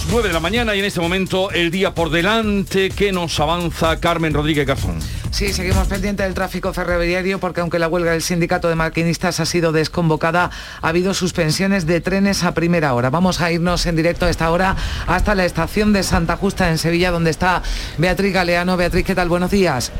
las 9 de la mañana y en este momento el día por delante que nos avanza Carmen Rodríguez Garzón. Sí, seguimos pendiente del tráfico ferroviario porque aunque la huelga del sindicato de maquinistas ha sido desconvocada, ha habido suspensiones de trenes a primera hora. Vamos a irnos en directo a esta hora hasta la estación de Santa Justa en Sevilla, donde está Beatriz Galeano. Beatriz, ¿qué tal? Buenos días.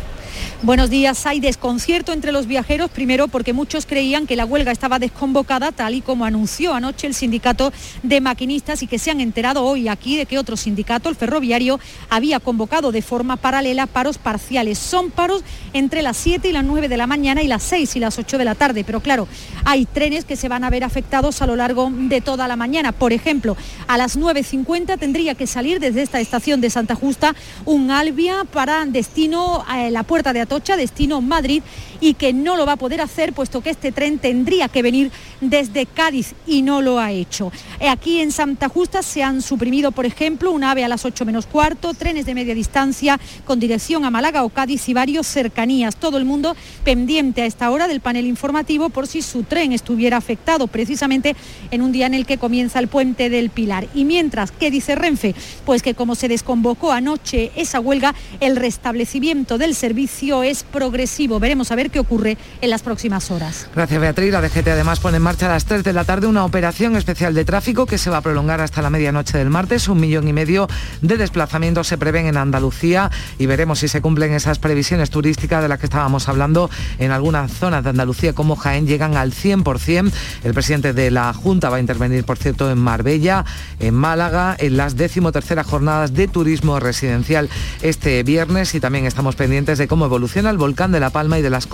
Buenos días. Hay desconcierto entre los viajeros, primero porque muchos creían que la huelga estaba desconvocada, tal y como anunció anoche el sindicato de maquinistas y que se han enterado hoy aquí de que otro sindicato, el ferroviario, había convocado de forma paralela paros parciales. Son paros entre las 7 y las 9 de la mañana y las 6 y las 8 de la tarde. Pero claro, hay trenes que se van a ver afectados a lo largo de toda la mañana. Por ejemplo, a las 9.50 tendría que salir desde esta estación de Santa Justa un Albia para destino a la puerta de Atocha, destino Madrid, y que no lo va a poder hacer puesto que este tren tendría que venir desde Cádiz y no lo ha hecho. Eh, aquí en Santa Justa se han suprimido, por ejemplo, un AVE a las 8 menos cuarto, trenes de media distancia con dirección a Málaga o Cádiz y varios cercanías. Todo el mundo pendiente a esta hora del panel informativo por si su tren estuviera afectado precisamente en un día en el que comienza el puente del Pilar. Y mientras, ¿qué dice Renfe? Pues que como se desconvocó anoche esa huelga, el restablecimiento del servicio es progresivo. Veremos a ver qué ocurre en las próximas horas. Gracias Beatriz. La DGT además pone en marcha a las 3 de la tarde una operación especial de tráfico que se va a prolongar hasta la medianoche del martes. Un millón y medio de desplazamientos se prevén en Andalucía y veremos si se cumplen esas previsiones turísticas de las que estábamos hablando. En algunas zonas de Andalucía como Jaén llegan al 100%. El presidente de la Junta va a intervenir, por cierto, en Marbella, en Málaga, en las decimoterceras jornadas de turismo residencial este viernes y también estamos pendientes de cómo evoluciona el volcán de La Palma y de las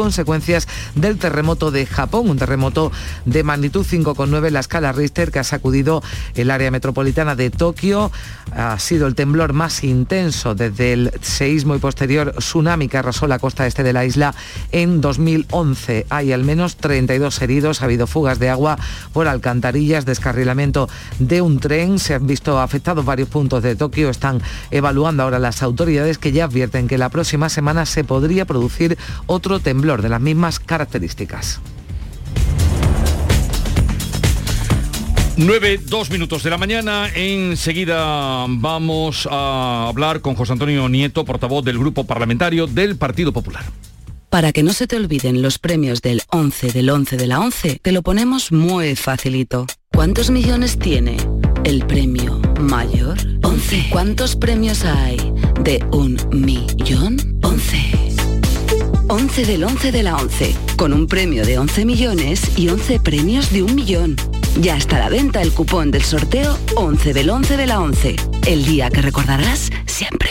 del terremoto de Japón, un terremoto de magnitud 5,9 en la escala Richter que ha sacudido el área metropolitana de Tokio. Ha sido el temblor más intenso desde el seísmo y posterior tsunami que arrasó la costa este de la isla en 2011. Hay al menos 32 heridos, ha habido fugas de agua por alcantarillas, descarrilamiento de un tren, se han visto afectados varios puntos de Tokio, están evaluando ahora las autoridades que ya advierten que la próxima semana se podría producir otro temblor de las mismas características. 9, 2 minutos de la mañana. Enseguida vamos a hablar con José Antonio Nieto, portavoz del Grupo Parlamentario del Partido Popular. Para que no se te olviden los premios del 11 del 11 de la 11, te lo ponemos muy facilito. ¿Cuántos millones tiene el premio mayor? 11. ¿Cuántos premios hay de un millón? 11. 11 del 11 de la 11, con un premio de 11 millones y 11 premios de un millón. Ya está a la venta el cupón del sorteo 11 del 11 de la 11, el día que recordarás siempre.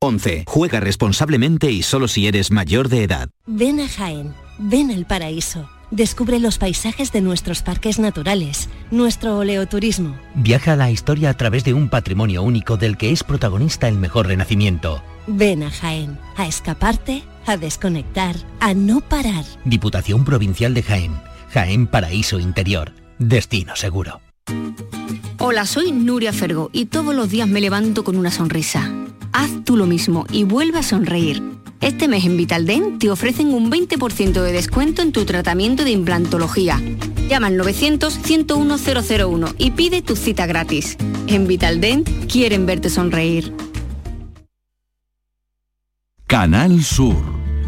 11. Juega responsablemente y solo si eres mayor de edad. Ven a Jaén, ven al paraíso. Descubre los paisajes de nuestros parques naturales, nuestro oleoturismo. Viaja a la historia a través de un patrimonio único del que es protagonista el mejor renacimiento. Ven a Jaén, a escaparte a desconectar, a no parar. Diputación Provincial de Jaén, Jaén Paraíso Interior, destino seguro. Hola, soy Nuria Fergo y todos los días me levanto con una sonrisa. Haz tú lo mismo y vuelve a sonreír. Este mes en Vitaldent te ofrecen un 20% de descuento en tu tratamiento de implantología. Llama al 900-101-001 y pide tu cita gratis. En Vitaldent quieren verte sonreír. Canal Sur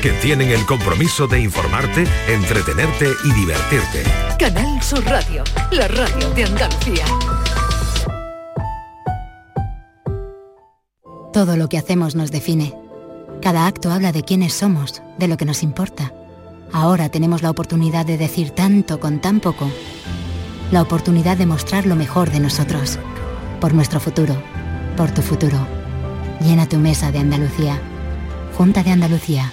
que tienen el compromiso de informarte, entretenerte y divertirte. Canal Sur Radio, la radio de Andalucía. Todo lo que hacemos nos define. Cada acto habla de quiénes somos, de lo que nos importa. Ahora tenemos la oportunidad de decir tanto con tan poco. La oportunidad de mostrar lo mejor de nosotros. Por nuestro futuro. Por tu futuro. Llena tu mesa de Andalucía. Junta de Andalucía.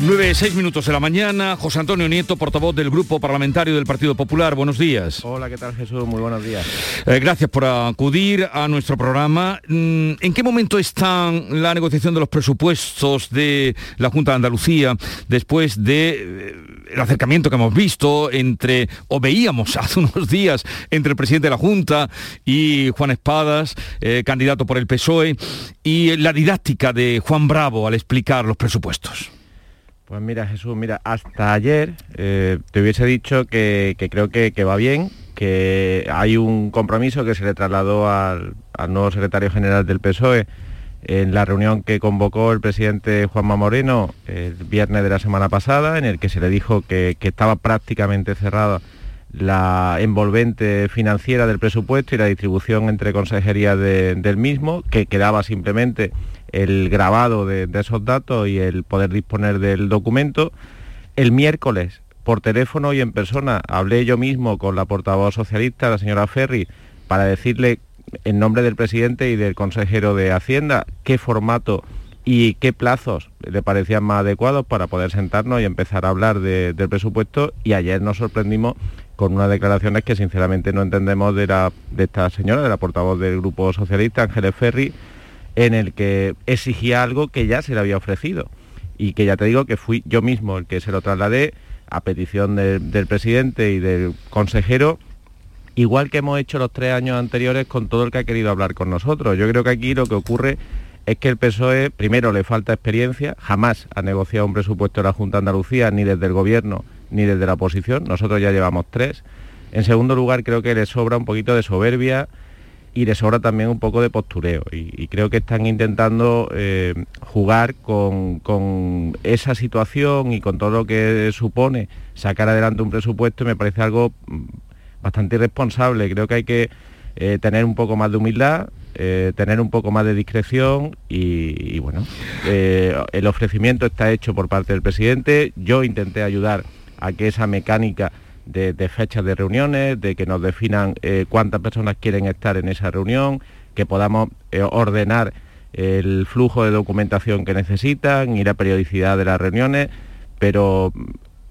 9, 6 minutos de la mañana. José Antonio Nieto, portavoz del Grupo Parlamentario del Partido Popular. Buenos días. Hola, ¿qué tal Jesús? Muy buenos días. Eh, gracias por acudir a nuestro programa. Mm, ¿En qué momento está la negociación de los presupuestos de la Junta de Andalucía después de eh, el acercamiento que hemos visto entre, o veíamos hace unos días, entre el presidente de la Junta y Juan Espadas, eh, candidato por el PSOE, y la didáctica de Juan Bravo al explicar los presupuestos? Pues mira Jesús, mira, hasta ayer eh, te hubiese dicho que, creo que, va bien, que hay un compromiso que se le trasladó al, nuevo secretario general del PSOE en la reunión que convocó el presidente Juanma Moreno el viernes de la semana pasada, en el que se le dijo que, estaba prácticamente cerrada la envolvente financiera del presupuesto y la distribución entre consejerías de- del mismo, que quedaba simplemente el grabado de, esos datos y el poder disponer del documento. El miércoles, por teléfono y en persona, hablé yo mismo con la portavoz socialista, la señora Ferri, para decirle en nombre del presidente y del consejero de Hacienda qué formato y qué plazos le parecían más adecuados para poder sentarnos y empezar a hablar de- del presupuesto y ayer nos sorprendimos con unas declaraciones que sinceramente no entendemos de, la, de esta señora, de la portavoz del Grupo Socialista, Ángeles Ferri, en el que exigía algo que ya se le había ofrecido y que ya te digo que fui yo mismo el que se lo trasladé a petición de- del presidente y del consejero igual que hemos hecho los tres años anteriores con todo el que ha querido hablar con nosotros. Yo creo que aquí lo que ocurre es que el PSOE, primero, le falta experiencia, jamás ha negociado un presupuesto de la Junta de Andalucía, ni desde el Gobierno, ni desde la oposición, nosotros ya llevamos tres. En segundo lugar, creo que le sobra un poquito de soberbia y le sobra también un poco de postureo. Y, creo que están intentando eh, jugar con, con esa situación y con todo lo que supone sacar adelante un presupuesto me parece algo mm, bastante irresponsable. Creo que hay que eh, tener un poco más de humildad, eh, tener un poco más de discreción y, bueno, el ofrecimiento está hecho por parte del presidente. Yo intenté ayudar a que esa mecánica de, fechas de reuniones, de que nos definan eh, cuántas personas quieren estar en esa reunión, que podamos eh, ordenar el flujo de documentación que necesitan y la periodicidad de las reuniones, pero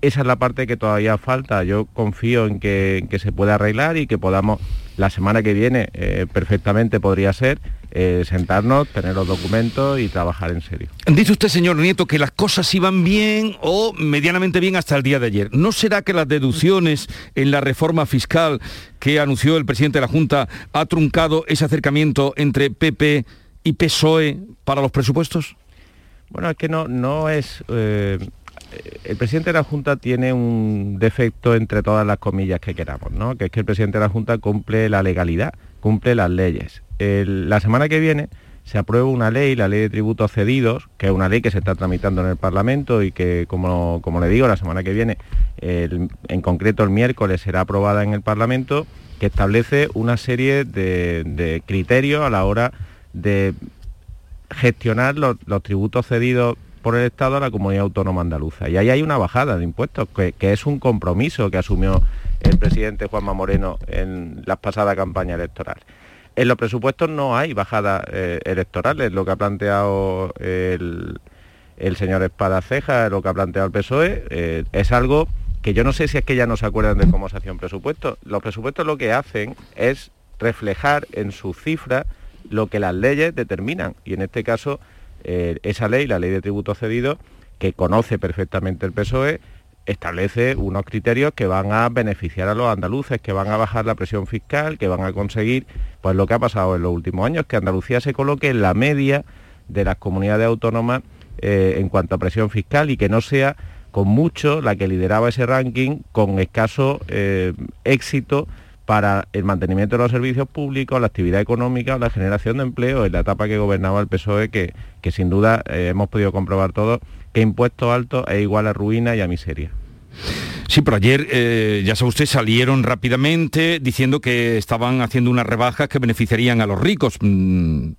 esa es la parte que todavía falta. Yo confío en que, en que se pueda arreglar y que podamos, la semana que viene, eh, perfectamente podría ser, eh, sentarnos, tener los documentos y trabajar en serio. Dice usted, señor Nieto, que las cosas iban bien o medianamente bien hasta el día de ayer. ¿No será que las deducciones en la reforma fiscal que anunció el presidente de la Junta ha truncado ese acercamiento entre PP y PSOE para los presupuestos? Bueno, es que no, no es... eh, el presidente de la Junta tiene un defecto entre todas las comillas que queramos, ¿no? Que es que el presidente de la Junta cumple la legalidad, cumple las leyes. La semana que viene se aprueba una ley, la ley de tributos cedidos, que es una ley que se está tramitando en el Parlamento y que, como, como le digo, la semana que viene, en concreto el miércoles, será aprobada en el Parlamento, que establece una serie de, de criterios a la hora de gestionar los, los tributos cedidos por el Estado a la comunidad autónoma andaluza. Y ahí hay una bajada de impuestos, que, es un compromiso que asumió el presidente Juanma Moreno en la pasada campaña electoral. En los presupuestos no hay bajadas eh, electorales, lo que ha planteado el, el señor Espada Ceja, lo que ha planteado el PSOE, eh, es algo que yo no sé si es que ya no se acuerdan de cómo se hacía un presupuesto. Los presupuestos lo que hacen es reflejar en sus cifras lo que las leyes determinan. Y en este caso, eh, esa ley, la ley de tributo cedido, que conoce perfectamente el PSOE, establece unos criterios que van a beneficiar a los andaluces, que van a bajar la presión fiscal, que van a conseguir pues lo que ha pasado en los últimos años, que Andalucía se coloque en la media de las comunidades autónomas eh, en cuanto a presión fiscal y que no sea con mucho la que lideraba ese ranking con escaso eh, éxito para el mantenimiento de los servicios públicos, la actividad económica, la generación de empleo en la etapa que gobernaba el PSOE, que, que sin duda eh, hemos podido comprobar todos que impuestos altos es igual a ruina y a miseria. Sí, pero ayer, eh, ya sabe usted, salieron rápidamente diciendo que estaban haciendo unas rebajas que beneficiarían a los ricos. Mm.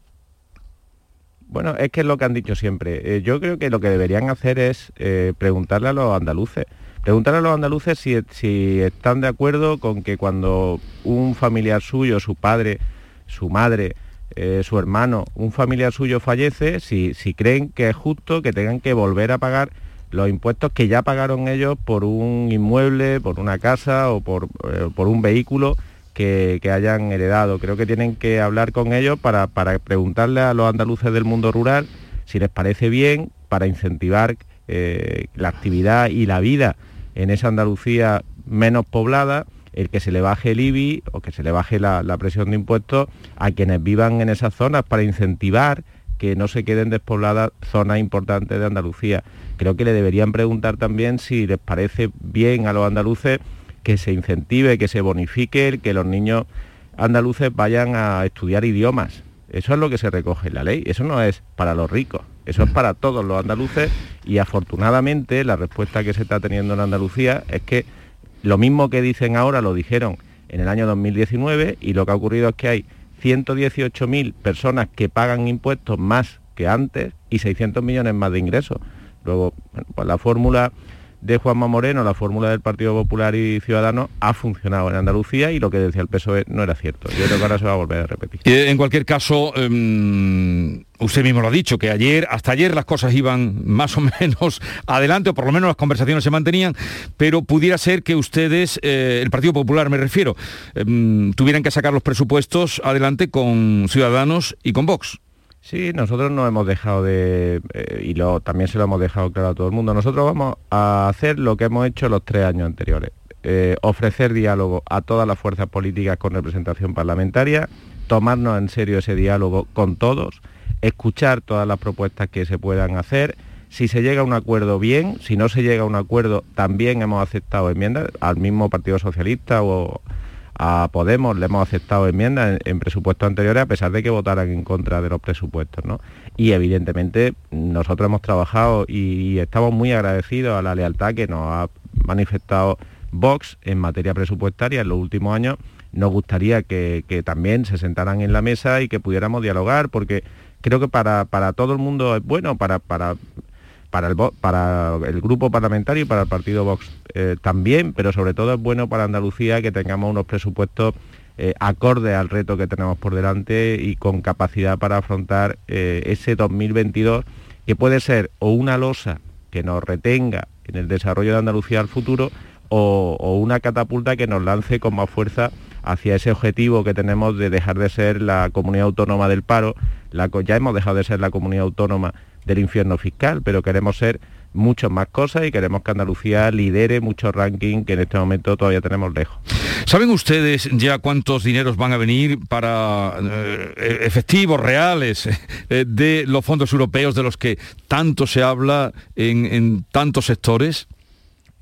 Bueno, es que es lo que han dicho siempre. yo creo que lo que deberían hacer es preguntarle a los andaluces Preguntar a los andaluces si, están de acuerdo con que cuando un familiar suyo, su padre, su madre, eh, su hermano, un familiar suyo fallece, si, creen que es justo que tengan que volver a pagar los impuestos que ya pagaron ellos por un inmueble, por una casa o por, eh, un vehículo que, hayan heredado. Creo que tienen que hablar con ellos para, preguntarle a los andaluces del mundo rural si les parece bien, para incentivar eh, la actividad y la vida en esa Andalucía menos poblada, el que se le baje el IBI o que se le baje la, presión de impuestos a quienes vivan en esas zonas para incentivar que no se queden despobladas zonas importantes de Andalucía. Creo que le deberían preguntar también si les parece bien a los andaluces que se incentive, que se bonifique, que los niños andaluces vayan a estudiar idiomas. Eso es lo que se recoge en la ley, eso no es para los ricos. Eso es para todos los andaluces y afortunadamente la respuesta que se está teniendo en Andalucía es que lo mismo que dicen ahora lo dijeron en el año 2019 y lo que ha ocurrido es que hay 118.000 personas que pagan impuestos más que antes y 600 millones más de ingresos. Luego, pues la fórmula de Juanma Moreno, la fórmula del Partido Popular y Ciudadanos ha funcionado en Andalucía y lo que decía el PSOE no era cierto. Yo creo que ahora se va a volver a repetir. Eh, en cualquier caso, em, usted mismo lo ha dicho, que ayer, hasta ayer las cosas iban más o menos adelante, o por lo menos las conversaciones se mantenían, pero pudiera ser que ustedes, eh, el Partido Popular me refiero, em, tuvieran que sacar los presupuestos adelante con Ciudadanos y con Vox. Sí, nosotros no hemos dejado de, eh, y lo, también se lo hemos dejado claro a todo el mundo, nosotros vamos a hacer lo que hemos hecho los tres años anteriores, eh, ofrecer diálogo a todas las fuerzas políticas con representación parlamentaria, tomarnos en serio ese diálogo con todos, escuchar todas las propuestas que se puedan hacer, si se llega a un acuerdo bien, si no se llega a un acuerdo también hemos aceptado enmiendas al mismo Partido Socialista o a Podemos le hemos aceptado enmiendas en, presupuestos anteriores a pesar de que votaran en contra de los presupuestos. ¿no? Y evidentemente nosotros hemos trabajado y, estamos muy agradecidos a la lealtad que nos ha manifestado Vox en materia presupuestaria en los últimos años. Nos gustaría que, también se sentaran en la mesa y que pudiéramos dialogar porque creo que para, para todo el mundo es bueno, para, para para el, grupo parlamentario y para el partido Vox eh, también, pero sobre todo es bueno para Andalucía que tengamos unos presupuestos eh, acordes al reto que tenemos por delante y con capacidad para afrontar eh, ese 2022 que puede ser o una losa que nos retenga en el desarrollo de Andalucía al futuro o, una catapulta que nos lance con más fuerza hacia ese objetivo que tenemos de dejar de ser la comunidad autónoma del paro, ya hemos dejado de ser la comunidad autónoma del infierno fiscal, pero queremos ser muchas más cosas y queremos que Andalucía lidere muchos rankings que en este momento todavía tenemos lejos. ¿Saben ustedes ya cuántos dineros van a venir para eh, efectivos reales eh, de los fondos europeos de los que tanto se habla en tantos sectores?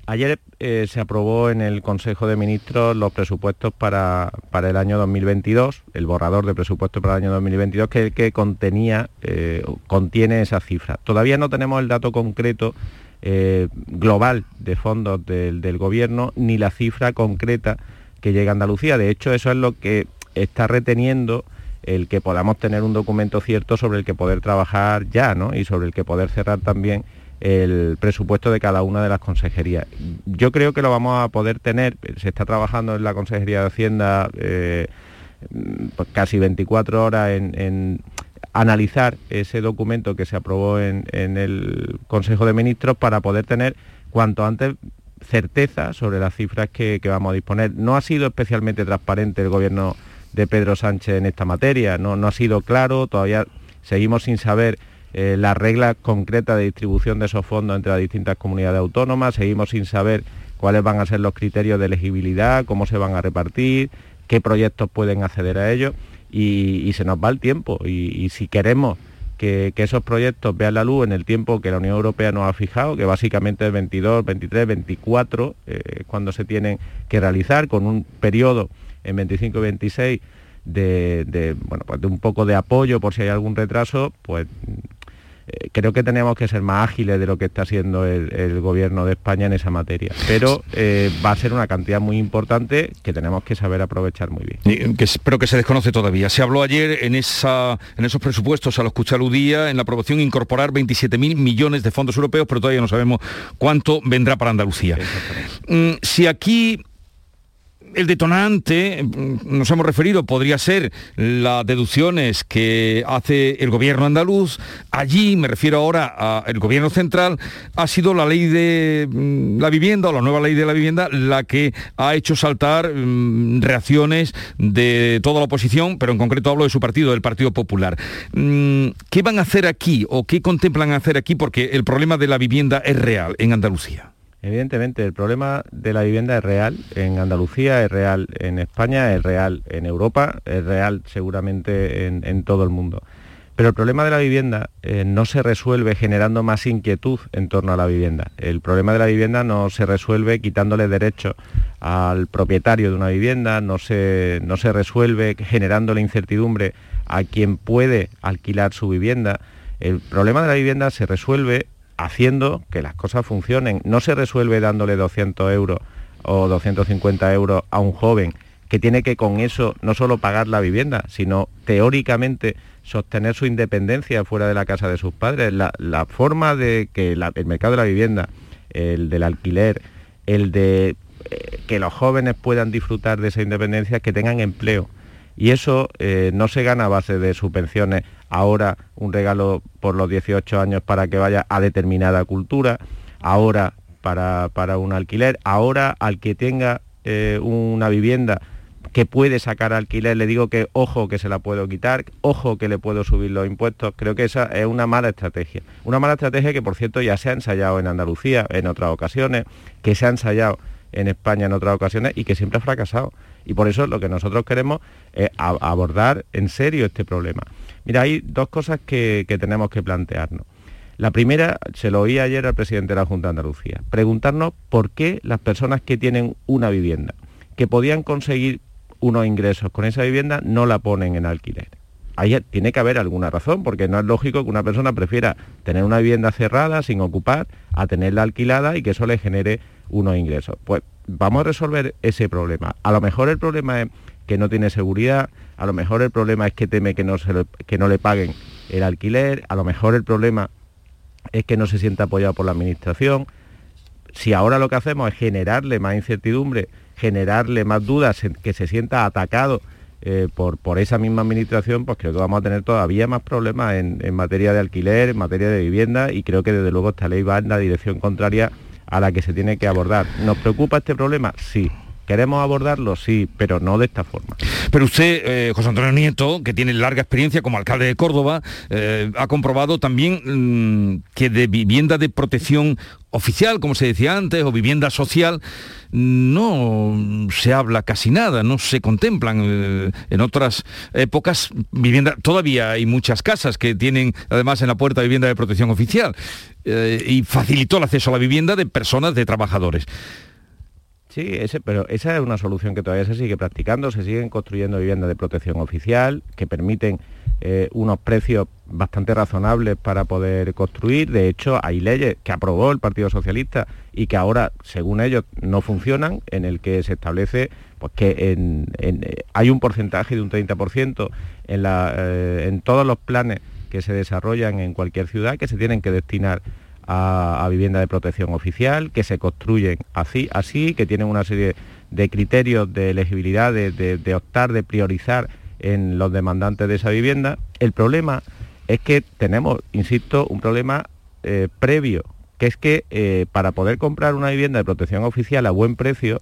Ayer eh, se aprobó en el Consejo de Ministros los presupuestos para, el año 2022, el borrador de presupuestos para el año 2022 que, que contenía, eh, contiene esa cifra. Todavía no tenemos el dato concreto eh, global de fondos del, del, Gobierno ni la cifra concreta que llega a Andalucía. De hecho, eso es lo que está reteniendo el que podamos tener un documento cierto sobre el que poder trabajar ya ¿no? y sobre el que poder cerrar también el presupuesto de cada una de las consejerías. Yo creo que lo vamos a poder tener, se está trabajando en la Consejería de Hacienda eh, pues casi 24 horas en, analizar ese documento que se aprobó en, el Consejo de Ministros para poder tener cuanto antes certeza sobre las cifras que, vamos a disponer. No ha sido especialmente transparente el gobierno de Pedro Sánchez en esta materia, no ha sido claro, todavía seguimos sin saber eh, las reglas concretas de distribución de esos fondos entre las distintas comunidades autónomas, seguimos sin saber cuáles van a ser los criterios de elegibilidad, cómo se van a repartir, qué proyectos pueden acceder a ellos. Y, se nos va el tiempo. Y, si queremos que, esos proyectos vean la luz en el tiempo que la Unión Europea nos ha fijado, que básicamente es 22, 23, 24, cuando se tienen que realizar, con un periodo en 25 y 26 de, bueno, pues de un poco de apoyo por si hay algún retraso, pues eh, creo que tenemos que ser más ágiles de lo que está haciendo el, gobierno de España en esa materia. Pero eh, va a ser una cantidad muy importante que tenemos que saber aprovechar muy bien. que, pero que se desconoce todavía. Se habló ayer en, esa, en esos presupuestos a los que aludía, en la aprobación, incorporar 27.000 millones de fondos europeos, pero todavía no sabemos cuánto vendrá para Andalucía. Mm, si aquí el detonante, mm, nos hemos referido, podría ser las deducciones que hace el gobierno andaluz. Allí, me refiero ahora al gobierno central, ha sido la ley de mm, la vivienda o la nueva ley de la vivienda la que ha hecho saltar mm, reacciones de toda la oposición, pero en concreto hablo de su partido, del Partido Popular. ¿Qué van a hacer aquí o qué contemplan hacer aquí? Porque el problema de la vivienda es real en Andalucía. Evidentemente, el problema de la vivienda es real en Andalucía, es real en España, es real en Europa, es real seguramente en, todo el mundo. Pero el problema de la vivienda eh, no se resuelve generando más inquietud en torno a la vivienda. El problema de la vivienda no se resuelve quitándole derecho al propietario de una vivienda, no se, no se resuelve generando la incertidumbre a quien puede alquilar su vivienda. El problema de la vivienda se resuelve haciendo que las cosas funcionen. No se resuelve dándole 200 euros o 250 euros a un joven que tiene que con eso no solo pagar la vivienda, sino teóricamente sostener su independencia fuera de la casa de sus padres. La, forma de que el mercado de la vivienda, el del alquiler, el de eh, que los jóvenes puedan disfrutar de esa independencia, que tengan empleo. Y eso eh, no se gana a base de subvenciones. Ahora un regalo por los 18 años para que vaya a determinada cultura, ahora para, un alquiler, ahora al que tenga eh, una vivienda que puede sacar alquiler, le digo que ojo que se la puedo quitar, ojo que le puedo subir los impuestos, creo que esa es una mala estrategia. Una mala estrategia que por cierto ya se ha ensayado en Andalucía en otras ocasiones, que se ha ensayado en España en otras ocasiones y que siempre ha fracasado. Y por eso lo que nosotros queremos es abordar en serio este problema. Mira, hay dos cosas que, tenemos que plantearnos. La primera, se lo oí ayer al presidente de la Junta de Andalucía, preguntarnos por qué las personas que tienen una vivienda, que podían conseguir unos ingresos con esa vivienda, no la ponen en alquiler. Ahí tiene que haber alguna razón, porque no es lógico que una persona prefiera tener una vivienda cerrada, sin ocupar, a tenerla alquilada y que eso le genere unos ingresos. Pues vamos a resolver ese problema. A lo mejor el problema es que no tiene seguridad, a lo mejor el problema es que teme que no, se que no le paguen el alquiler, a lo mejor el problema es que no se sienta apoyado por la administración. Si ahora lo que hacemos es generarle más incertidumbre, generarle más dudas, que se sienta atacado eh, por, por, esa misma administración, pues creo que vamos a tener todavía más problemas en, en, materia de alquiler, en materia de vivienda y creo que desde luego esta ley va en la dirección contraria a la que se tiene que abordar. ¿Nos preocupa este problema? Sí. ¿Queremos abordarlo? Sí, pero no de esta forma. Pero usted, eh, José Antonio Nieto, que tiene larga experiencia como alcalde de Córdoba, eh, ha comprobado también mm, que de vivienda de protección oficial, como se decía antes, o vivienda social, no se habla casi nada, no se contemplan. Eh, en otras épocas, vivienda, todavía hay muchas casas que tienen además en la puerta vivienda de protección oficial y facilitó el acceso a la vivienda de personas, de trabajadores. Sí, ese, pero esa es una solución que todavía se sigue practicando, se siguen construyendo viviendas de protección oficial que permiten eh, unos precios bastante razonables para poder construir. De hecho, hay leyes que aprobó el Partido Socialista y que ahora, según ellos, no funcionan, en el que se establece pues, que eh, hay un porcentaje de un 30% en, la, eh, en todos los planes que se desarrollan en cualquier ciudad que se tienen que destinar a, vivienda de protección oficial, que se construyen así, así, que tienen una serie de criterios de elegibilidad, de, optar, de priorizar en los demandantes de esa vivienda. El problema es que tenemos, insisto, un problema eh, previo que es que eh, para poder comprar una vivienda de protección oficial a buen precio,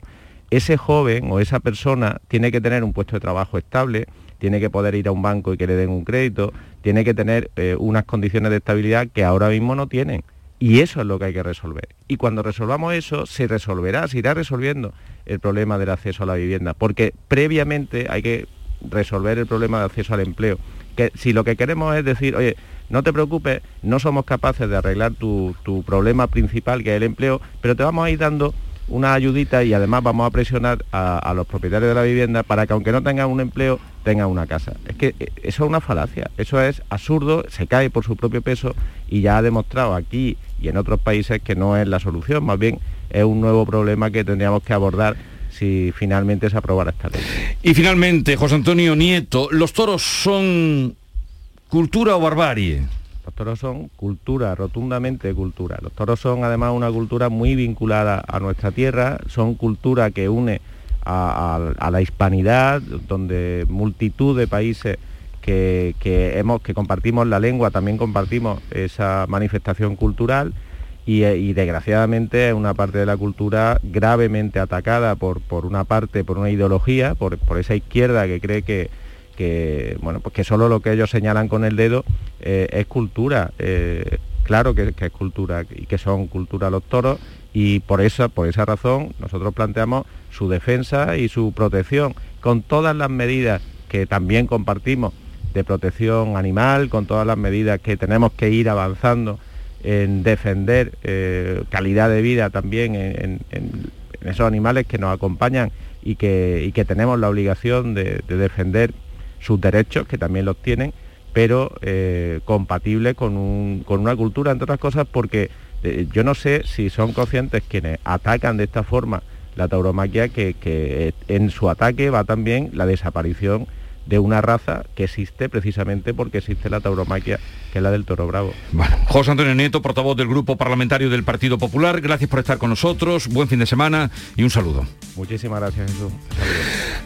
ese joven o esa persona tiene que tener un puesto de trabajo estable, tiene que poder ir a un banco y que le den un crédito, tiene que tener eh, unas condiciones de estabilidad que ahora mismo no tienen. Y eso es lo que hay que resolver. Y cuando resolvamos eso, se resolverá, se irá resolviendo el problema del acceso a la vivienda, porque previamente hay que resolver el problema de acceso al empleo. Que si lo que queremos es decir, oye, no te preocupes, no somos capaces de arreglar tu, tu problema principal, que es el empleo, pero te vamos a ir dando una ayudita y además vamos a presionar a, los propietarios de la vivienda para que aunque no tengan un empleo, tengan una casa. Es que eh, eso es una falacia, eso es absurdo, se cae por su propio peso y ya ha demostrado aquí y en otros países que no es la solución, más bien es un nuevo problema que tendríamos que abordar si finalmente se aprobara esta ley. Y finalmente, José Antonio Nieto, ¿los toros son cultura o barbarie? Los toros son cultura, rotundamente cultura. Los toros son además una cultura muy vinculada a nuestra tierra, son cultura que une a, la hispanidad, donde multitud de países que, hemos, que compartimos la lengua, también compartimos esa manifestación cultural y, desgraciadamente es una parte de la cultura gravemente atacada por, por una parte, por una ideología, por esa izquierda que cree que, que, bueno, pues que solo lo que ellos señalan con el dedo eh, es cultura. Eh, claro que, es cultura y que son cultura los toros y por esa, por esa razón nosotros planteamos su defensa y su protección con todas las medidas que también compartimos de protección animal, con todas las medidas que tenemos que ir avanzando en defender eh, calidad de vida también en, esos animales que nos acompañan y que, que tenemos la obligación de defender sus derechos, que también los tienen, pero eh, compatibles con, una cultura, entre otras cosas, porque eh, yo no sé si son conscientes quienes atacan de esta forma la tauromaquia, que en su ataque va también la desaparición de una raza que existe precisamente porque existe la tauromaquia, que es la del toro bravo. Bueno, José Antonio Nieto, portavoz del Grupo Parlamentario del Partido Popular, gracias por estar con nosotros, buen fin de semana y un saludo. Muchísimas gracias, Jesús.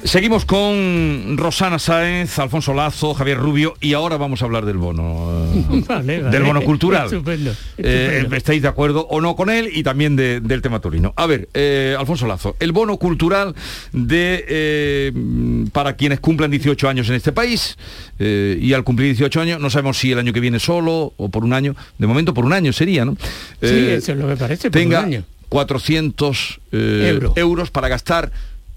Seguimos con Rosana Sáenz, Alfonso Lazo, Javier Rubio y ahora vamos a hablar del bono, del bono cultural. Eh, ¿Estáis de acuerdo o no con él y también del tema turino? A ver, eh, Alfonso Lazo, el bono cultural de eh, para quienes cumplan 18 años en este país eh, y al cumplir 18 años, no sabemos si el año que viene solo o por un año, de momento por un año sería, ¿no? sí, eh, eso es lo que parece, tenga 400 eh, euros para gastar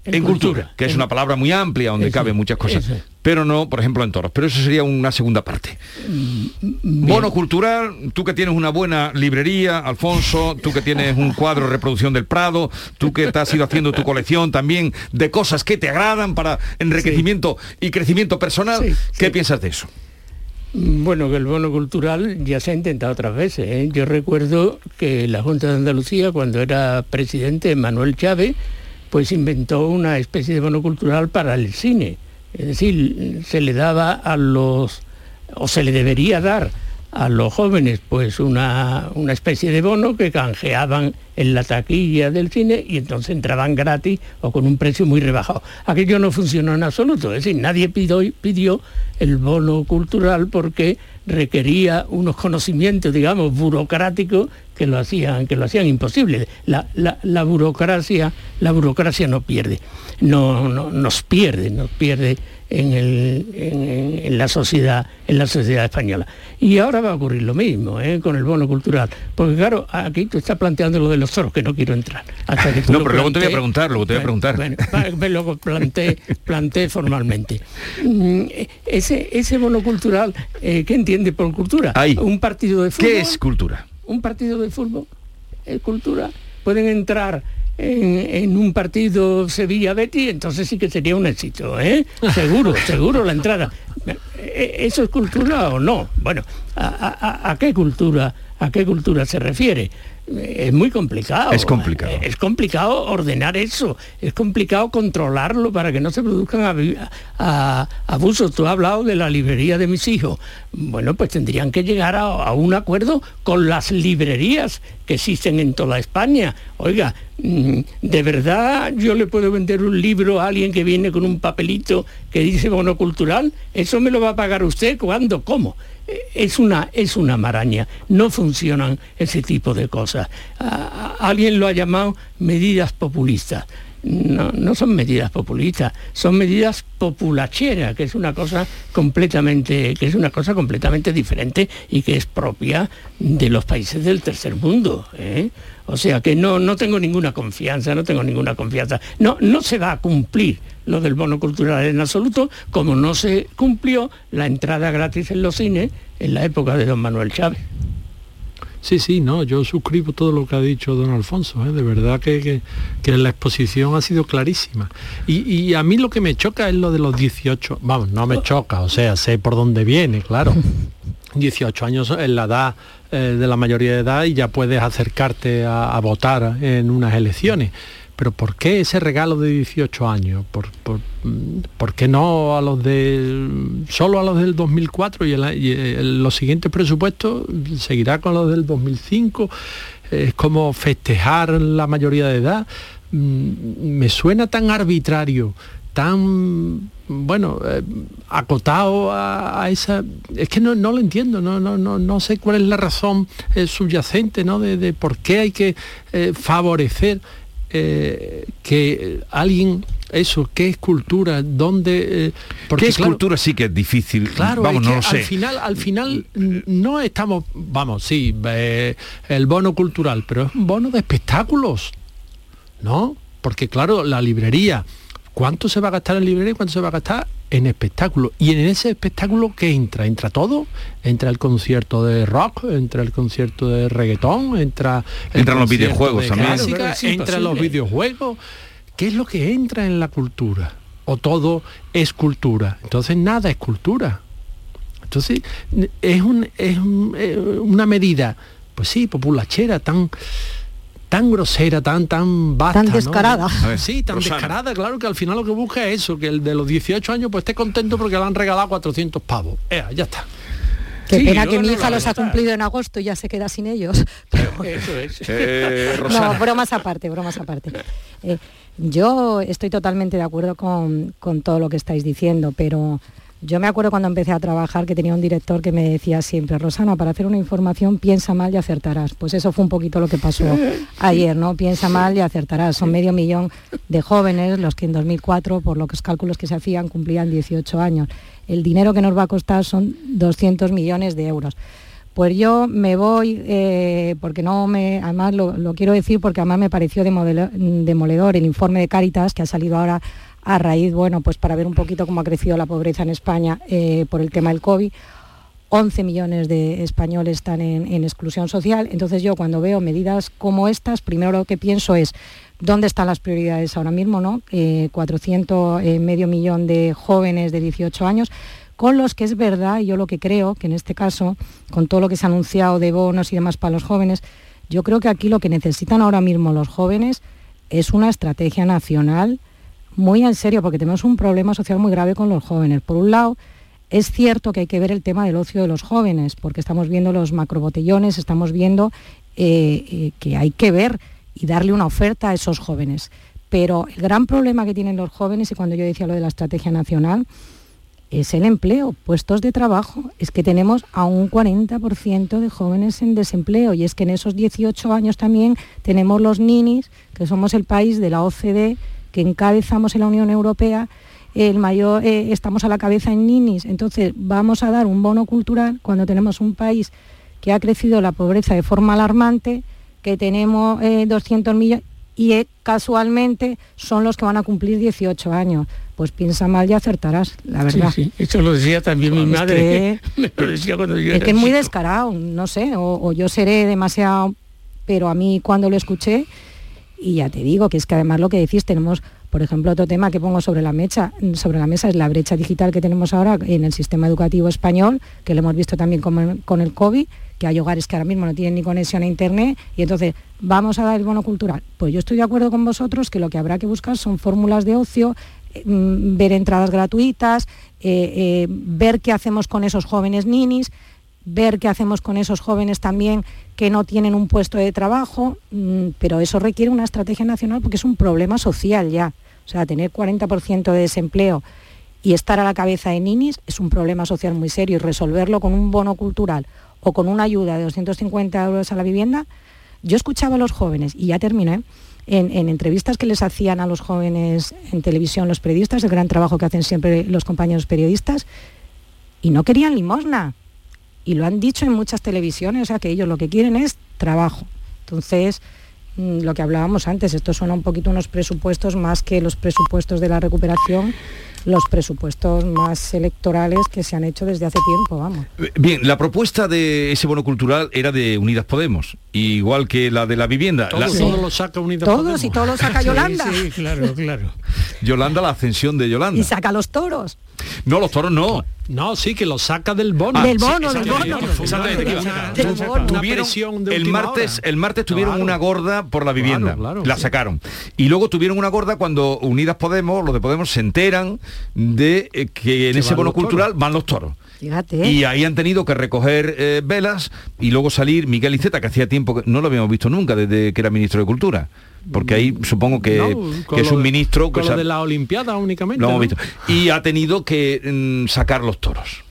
en, cultura, que es una palabra muy amplia donde caben muchas cosas, pero no, por ejemplo, en toros. Pero eso sería una segunda parte. Mm, Bono cultural, tú que tienes una buena librería, Alfonso, tú que tienes un cuadro de reproducción del Prado, tú que te has ido haciendo tu colección también de cosas que te agradan para enriquecimiento y crecimiento personal, ¿qué piensas de eso? Mm, bueno, que el bono cultural ya se ha intentado otras veces. ¿eh? Yo recuerdo que la Junta de Andalucía, cuando era presidente Manuel Chávez, pues inventó una especie de bono cultural para el cine. Es decir, se le daba a los, o se le debería dar a los jóvenes pues una, una, especie de bono que canjeaban en la taquilla del cine y entonces entraban gratis o con un precio muy rebajado. Aquello no funcionó en absoluto, es decir, nadie pidió, pidió el bono cultural porque requería unos conocimientos, digamos, burocráticos que lo hacían, que lo hacían imposible. La, burocracia, la burocracia no pierde, no, nos pierde, nos pierde en, la sociedad, en la sociedad española. Y ahora va a ocurrir lo mismo ¿eh? con el bono cultural. Porque claro, aquí tú estás planteando lo de los toros, que no quiero entrar. no, pero luego te voy a preguntar, luego te voy a preguntar. Bueno, luego planteé, formalmente. Mm, ese, ese bono cultural, eh, ¿qué entiende por cultura? Un partido de fútbol. ¿Qué es cultura? Un partido de fútbol es cultura. Pueden entrar en, un partido Sevilla-Betty, entonces sí que sería un éxito, ¿eh? Seguro, seguro la entrada. ¿E, ¿Eso es cultura o no? Bueno, a qué cultura, a qué cultura se refiere? Es muy complicado. Es complicado. Es complicado ordenar eso, es complicado controlarlo para que no se produzcan abusos. Tú has hablado de la librería de mis hijos. Bueno, pues tendrían que llegar a, un acuerdo con las librerías que existen en toda España. Oiga, mm, ¿de verdad yo le puedo vender un libro a alguien que viene con un papelito que dice bono cultural? ¿Eso me lo va a pagar usted? ¿Cuándo? ¿Cómo? Eh, Es una, es una maraña, no funcionan ese tipo de cosas. Alguien lo ha llamado medidas populistas. No, no son medidas populistas, son medidas populacheras, que es una cosa completamente, que es una cosa completamente diferente y que es propia de los países del tercer mundo. ¿eh? O sea que no, no tengo ninguna confianza, no tengo ninguna confianza. No, no se va a cumplir lo del bono cultural en absoluto, como no se cumplió la entrada gratis en los cines en la época de don Manuel Chávez. Sí, sí, no, yo suscribo todo lo que ha dicho don Alfonso, ¿eh? de verdad que, que- que la exposición ha sido clarísima. Y, y a mí lo que me choca es lo de los 18, vamos, no me choca, o sea, sé por dónde viene, claro. 18 años es la edad eh, de la mayoría de edad y ya puedes acercarte a, a votar en unas elecciones. Pero ¿por qué ese regalo de 18 años? ¿Por, por, por qué no a los de solo a los del 2004 y, el- y el- los siguientes presupuestos seguirá con los del 2005? Es como festejar la mayoría de edad. Mm, Me suena tan arbitrario, tan bueno, eh, acotado a, esa. Es que no, no lo entiendo, no, no, no, no sé cuál es la razón eh, subyacente, ¿no? De, de por qué hay que eh, favorecer eh, que alguien eso, qué es cultura, dónde eh, porque, ¿Qué es claro, cultura? Sí que es difícil. Claro, Vamos, es no que lo sé. al final, al final mm, no estamos, vamos, sí, eh, el bono cultural, pero es un bono de espectáculos, ¿no? Porque claro, la librería, ¿cuánto se va a gastar en librería y cuánto se va a gastar en espectáculo? Y en ese espectáculo, ¿qué entra? ¿Entra todo? ¿Entra el concierto de rock? ¿Entra el concierto de reggaetón? ¿Entra el Entran los videojuegos de también. clásica? Claro, es ¿Entra los videojuegos? ¿Qué es lo que entra en la cultura? ¿O todo es cultura? Entonces nada es cultura. Entonces, es, un- es un- eh, una medida, pues sí, populachera, tan tan grosera, tan tan basta, Tan ¿no? descarada. Ver, sí, tan Rosana. descarada, claro que al final lo que busca es eso, que el de los 18 años pues esté contento porque le han regalado 400 pavos. Ea, ya está. Qué Sí, pena que no mi lo hija los ha cumplido en agosto y ya se queda sin ellos. Pero- Eso es. Eh, no, bromas aparte, bromas aparte. Eh, yo estoy totalmente de acuerdo con, con todo lo que estáis diciendo, pero yo me acuerdo cuando empecé a trabajar que tenía un director que me decía siempre, Rosana, para hacer una información piensa mal y acertarás. Pues eso fue un poquito lo que pasó ayer, ¿no? Piensa mal y acertarás. Son medio millón de jóvenes los que en 2004, por los cálculos que se hacían, cumplían 18 años. El dinero que nos va a costar son 200 millones de euros. Pues yo me voy, eh, porque no me, además lo, lo quiero decir porque además me pareció demoledor el informe de Cáritas que ha salido ahora a raíz, bueno, pues para ver un poquito cómo ha crecido la pobreza en España eh, por el tema del COVID. 11 millones de españoles están en, exclusión social. Entonces yo cuando veo medidas como estas, primero lo que pienso es dónde están las prioridades ahora mismo, ¿no? Eh, 400, eh, medio millón de jóvenes de 18 años, con los que es verdad, yo lo que creo, que en este caso, con todo lo que se ha anunciado de bonos y demás para los jóvenes, yo creo que aquí lo que necesitan ahora mismo los jóvenes es una estrategia nacional muy en serio, porque tenemos un problema social muy grave con los jóvenes. Por un lado, es cierto que hay que ver el tema del ocio de los jóvenes, porque estamos viendo los macrobotellones, estamos viendo eh, eh, que hay que ver y darle una oferta a esos jóvenes. Pero el gran problema que tienen los jóvenes, y cuando yo decía lo de la estrategia nacional, es el empleo, puestos de trabajo. Es que tenemos a un 40% de jóvenes en desempleo y es que en esos 18 años también tenemos los ninis, que somos el país de la OCDE, que encabezamos en la Unión Europea, el mayor, eh, estamos a la cabeza en ninis. Entonces vamos a dar un bono cultural cuando tenemos un país que ha crecido la pobreza de forma alarmante, que tenemos eh, 200 millones y eh, casualmente son los que van a cumplir 18 años. Pues piensa mal y acertarás, la verdad. Sí, sí. Eso lo decía también mi madre. Me lo decía cuando yo Es era que es muy descarado, no sé, o, o yo seré demasiado, pero a mí cuando lo escuché, y ya te digo que es que además lo que decís, tenemos, por ejemplo, otro tema que pongo sobre la mesa, sobre la mesa es la brecha digital que tenemos ahora en el sistema educativo español, que lo hemos visto también con, con el COVID, que hay hogares que ahora mismo no tienen ni conexión a internet, y entonces vamos a dar el bono cultural. Pues yo estoy de acuerdo con vosotros que lo que habrá que buscar son fórmulas de ocio, eh, mm, ver entradas gratuitas, eh, eh, ver qué hacemos con esos jóvenes ninis, ver qué hacemos con esos jóvenes también que no tienen un puesto de trabajo, mm, pero eso requiere una estrategia nacional porque es un problema social ya. O sea, tener 40% de desempleo y estar a la cabeza de ninis es un problema social muy serio y resolverlo con un bono cultural o con una ayuda de 250 euros a la vivienda, yo escuchaba a los jóvenes, y ya terminé, en, en, entrevistas que les hacían a los jóvenes en televisión los periodistas, el gran trabajo que hacen siempre los compañeros periodistas, y no querían limosna. Y lo han dicho en muchas televisiones, o sea que ellos lo que quieren es trabajo. Entonces, mm, lo que hablábamos antes, esto suena un poquito unos presupuestos más que los presupuestos de la recuperación los presupuestos más electorales que se han hecho desde hace tiempo, vamos. Bien, la propuesta de ese bono cultural era de Unidas Podemos, igual que la de la vivienda. Todos, la... todos lo saca Unidas todos, Podemos. y todos lo saca Yolanda. Sí, sí, claro, claro. Yolanda, la ascensión de Yolanda. Y saca los toros. No, los toros no. No, sí, que lo saca del bono. Ah, del bono, sí, del bono. Exactamente. Tuvieron, el martes, hora. el martes tuvieron claro. una gorda por la vivienda. Claro, claro, la sí. sacaron. Y luego tuvieron una gorda cuando Unidas Podemos, los de Podemos, se enteran de eh, que en ese bono cultural van los toros. Fíjate. Y ahí han tenido que recoger eh, velas y luego salir Miguel Iceta, que hacía tiempo que no lo habíamos visto nunca desde que era ministro de Cultura. Porque ahí supongo que, no, que es un ministro... Con que lo de la Olimpiada únicamente. Lo hemos ¿no? visto. Y ha tenido que mm, sacar los toros.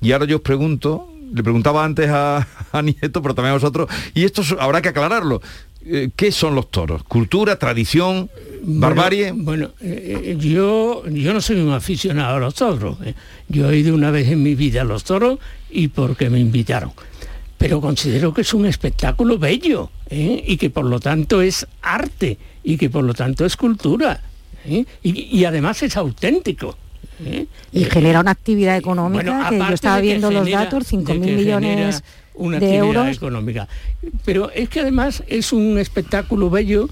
Y ahora yo os pregunto, le preguntaba antes a, a Nieto, pero también a vosotros, y esto habrá que aclararlo. Eh, ¿Qué son los toros? ¿Cultura, tradición, barbarie? Bueno, bueno eh, yo, yo no soy un aficionado a los toros. Eh. Yo he ido una vez en mi vida a los toros y porque me invitaron. Pero considero que es un espectáculo bello ¿eh? y que por lo tanto es arte y que por lo tanto es cultura. Y, y, además es auténtico. ¿Eh? Y genera una actividad económica bueno, que yo estaba viendo los datos, 5.000 millones una de actividad euros. económica. Pero es que además es un espectáculo bello,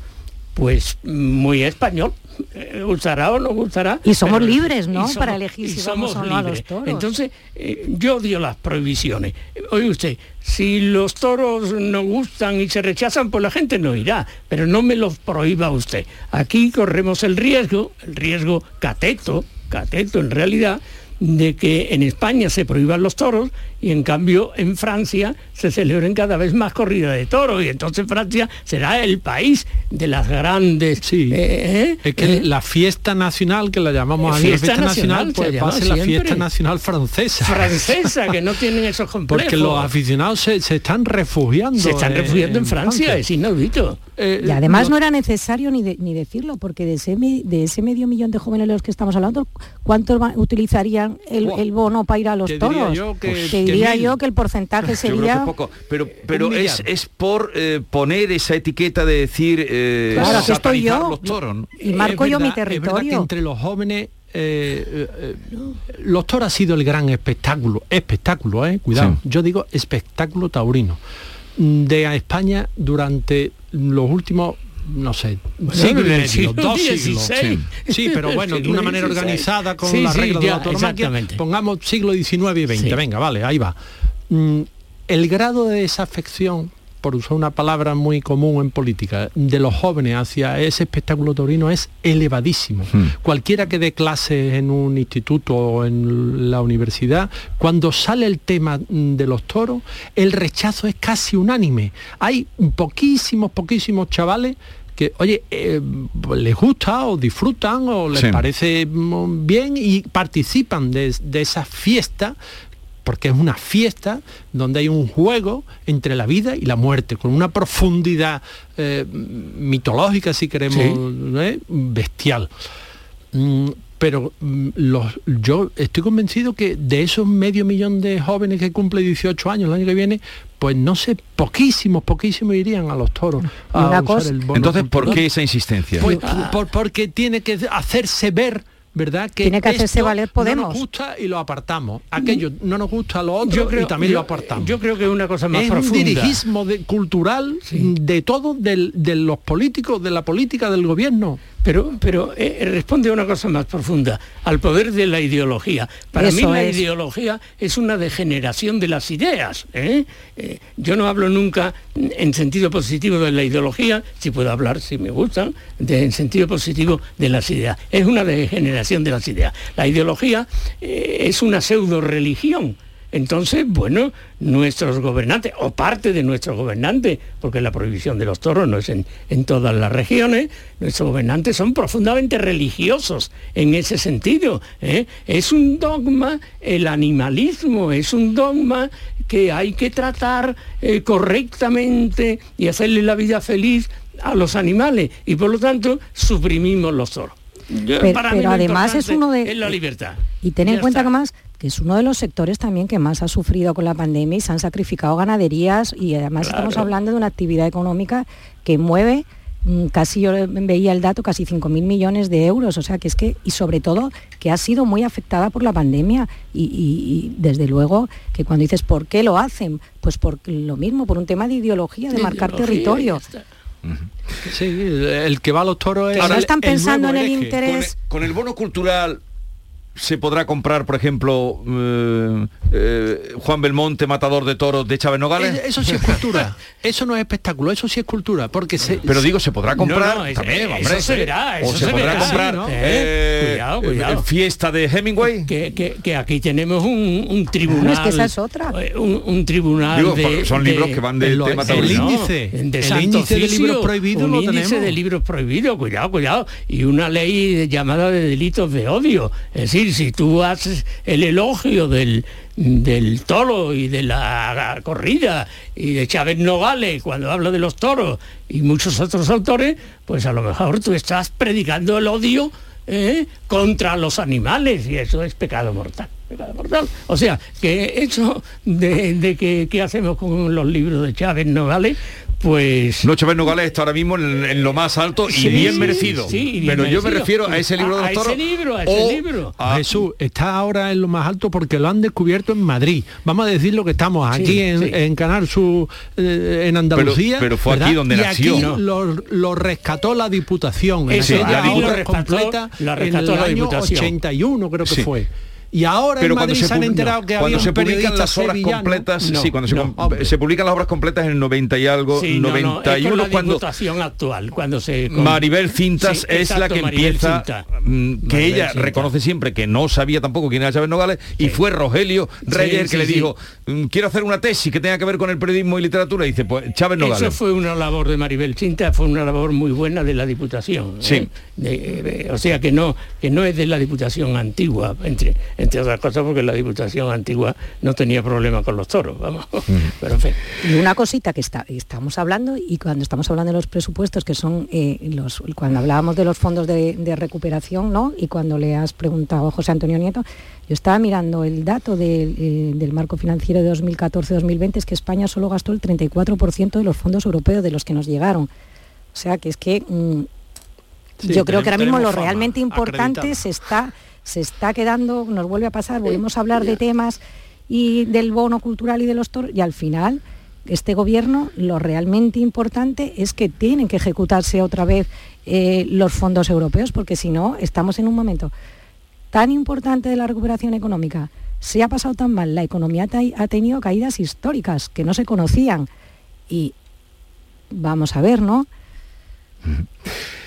pues muy español. Eh, gustará o no gustará. Y somos pero, libres, ¿no? somos, Para elegir si somos vamos o no a los libres. toros. Entonces, eh, yo odio las prohibiciones. Oye usted, si los toros no gustan y se rechazan, pues la gente no irá, pero no me los prohíba usted. Aquí corremos el riesgo, el riesgo cateto, cateto en realidad, de que en España se prohíban los toros y en cambio en Francia se celebren cada vez más corridas de toros y entonces Francia será el país de las grandes sí. eh, es que eh, la fiesta nacional que la llamamos fiesta, la fiesta nacional, nacional pues ser la fiesta nacional francesa. francesa que no tienen esos complejos. Porque los aficionados se, se están refugiando se están refugiando en, en Francia, Francia, es inaudito eh, y además no, no, era necesario ni, de, ni decirlo porque de ese, de ese medio millón de jóvenes de los que estamos hablando cuántos utilizarían el, wow. el, bono para ir a los toros yo que, pues, te diría yo que el porcentaje sería yo poco pero pero es, es por eh, poner esa etiqueta de decir eh, claro, aquí estoy yo los toros ¿no? y marco verdad, yo mi territorio entre los jóvenes eh, eh, los toros ha sido el gran espectáculo espectáculo eh cuidado sí. yo digo espectáculo taurino de España durante los últimos no sé, bueno, siglo medio, dos 16. siglos. Sí. sí, pero bueno, de una manera 16. organizada con Sí, las sí, reglas ya, de la pongamos siglo XIX y XX, venga, vale, ahí va. Mm, el grado de desafección, por usar una palabra muy común en política, de los jóvenes hacia ese espectáculo taurino es elevadísimo. Hmm. Cualquiera que dé clases en un instituto o en la universidad, cuando sale el tema de los toros, el rechazo es casi unánime. Hay poquísimos, poquísimos chavales que, oye, eh, les gusta o disfrutan o les Sí. parece mm, bien y participan de, de esa fiesta porque es una fiesta donde hay un juego entre la vida y la muerte, con una profundidad eh, mitológica, si queremos, ¿eh? bestial. Mm, pero mm, los, yo estoy convencido que de esos medio millón de jóvenes que cumple 18 años el año que viene, pues no sé, poquísimos, poquísimos irían a los toros. A usar el bono entonces ¿por qué esa insistencia Pues por- porque tiene que hacerse ver, ¿verdad? Que Tiene que hacerse esto valer No Podemos. nos gusta y lo apartamos. Aquello no nos gusta lo otro Yo creo- y también yo- lo apartamos. yo creo que es una cosa más es un profunda. dirigismo de- cultural de todo, del- de los políticos, de la política del gobierno. Pero, pero eh, responde a una cosa más profunda, al poder de la ideología. Para mí la es. ideología es una degeneración de las ideas. ¿eh? Eh, yo no hablo nunca en sentido positivo de la ideología, si puedo hablar, si me gustan, de- en sentido positivo de las ideas. Es una degeneración de las ideas. La ideología eh, es una pseudo religión Entonces, bueno, nuestros gobernantes, o parte de nuestros gobernantes, porque la prohibición de los toros no es en, en todas las regiones, nuestros gobernantes son profundamente religiosos en ese sentido. ¿eh? Es un dogma, el animalismo es un dogma que hay que tratar eh, correctamente y hacerle la vida feliz a los animales y por lo tanto suprimimos los toros. Yo- Pero- para pero además es uno de- es la libertad. Y ten en cuenta está. que más que es uno de los sectores también que más ha sufrido con la pandemia y se han sacrificado ganaderías y además estamos hablando de una actividad económica que mueve mm, casi yo veía el dato casi 5.000 millones de euros. O sea que es que y sobre todo que ha sido muy afectada por la pandemia y, y- y desde luego que cuando dices por qué lo hacen pues por lo mismo por un tema de ideología de marcar Ideología, territorio. Sí, el que va a los toros es Que no el- están el pensando nuevo en el interés. Con el bono cultural se podrá comprar, por ejemplo, eh, eh, Juan Belmonte, matador de toros de Chávez Nogales. Eh, Eso sí es cultura. Eso no es espectáculo, eso sí es cultura. Porque se, Pero digo, se podrá comprar No, no, es- también, eso hombre. se verá, o eso se, se podrá verá, comprar sí, ¿no? eh, Cuidado, cuidado. eh, fiesta de Hemingway. Que, que- que aquí tenemos un, un tribunal. es que esa es otra. Un, un tribunal Digo, de, son de- libros que van del el- tema el índice, de el Santo índice de libros prohibidos un lo índice tenemos. de libros prohibidos, cuidado, cuidado, y una ley llamada de delitos de odio. Es decir, si tú haces el elogio del, del toro y de la corrida y de Chávez Nogales cuando habla de los toros y muchos otros autores, pues a lo mejor tú estás predicando el odio ¿eh? contra los animales y eso es pecado mortal. pecado mortal. O sea, que eso de, de que, que hacemos con los libros de Chávez Nogales, pues... No, Chávez Nogales está ahora mismo en, en lo más alto y Sí, bien merecido. sí, bien Pero yo me refiero a ese libro de A- los a toros. ese libro, a ese o libro. a- Jesús está ahora en lo más alto porque lo han descubierto en Madrid. Vamos a decir lo que estamos aquí Sí, en, sí. en Canal Sur eh, en Andalucía. pero fue aquí donde y nació. Aquí No. lo, lo rescató la Diputación. En Eso, aquí lo obra rescató- completa la en el la año Diputación. 81 creo que Sí. fue. Y ahora pero en cuando Madrid se, se, han enterado no, que cuando había se publican las obras sevillano. completas, No, sí, cuando se, no, publican las obras completas en el 90 y algo, Sí, no, no, es con 91 la cuando actual, cuando se... con- Maribel Cintas Sí, es la que Maribel empieza, Cintas. mm, que Maribel ella Cintas. reconoce siempre que no sabía tampoco quién era Chávez Nogales y fue Rogelio Reyes que le dijo, mm, quiero hacer una tesis que tenga que ver con el periodismo y literatura y dice, pues Chávez Nogales. Eso fue una labor de Maribel Cinta, fue una labor muy buena de la Diputación. ¿eh? Sí. De- eh, o sea que no, que no es de la Diputación antigua, entre, entre otras cosas porque la Diputación antigua no tenía problema con los toros, vamos. Pero en fin. Y una cosita que está, estamos hablando, y cuando estamos hablando de los presupuestos, que son eh, los, cuando hablábamos de los fondos de, de recuperación, ¿no? Y cuando le has preguntado a José Antonio Nieto, yo estaba mirando el dato del, eh, del marco financiero de 2014-2020, es que España solo gastó el 34% de los fondos europeos de los que nos llegaron. O sea que es que mm, Sí, yo creo que ahora mismo lo realmente importante acreditada. se está, se está quedando, nos vuelve a pasar, volvemos a hablar de temas y del bono cultural y de los toros, y al final este gobierno lo realmente importante es que tienen que ejecutarse otra vez eh, los fondos europeos, porque si no, estamos en un momento tan importante de la recuperación económica, se ha pasado tan mal, la economía ha tenido caídas históricas que no se conocían. Y vamos a ver, ¿no?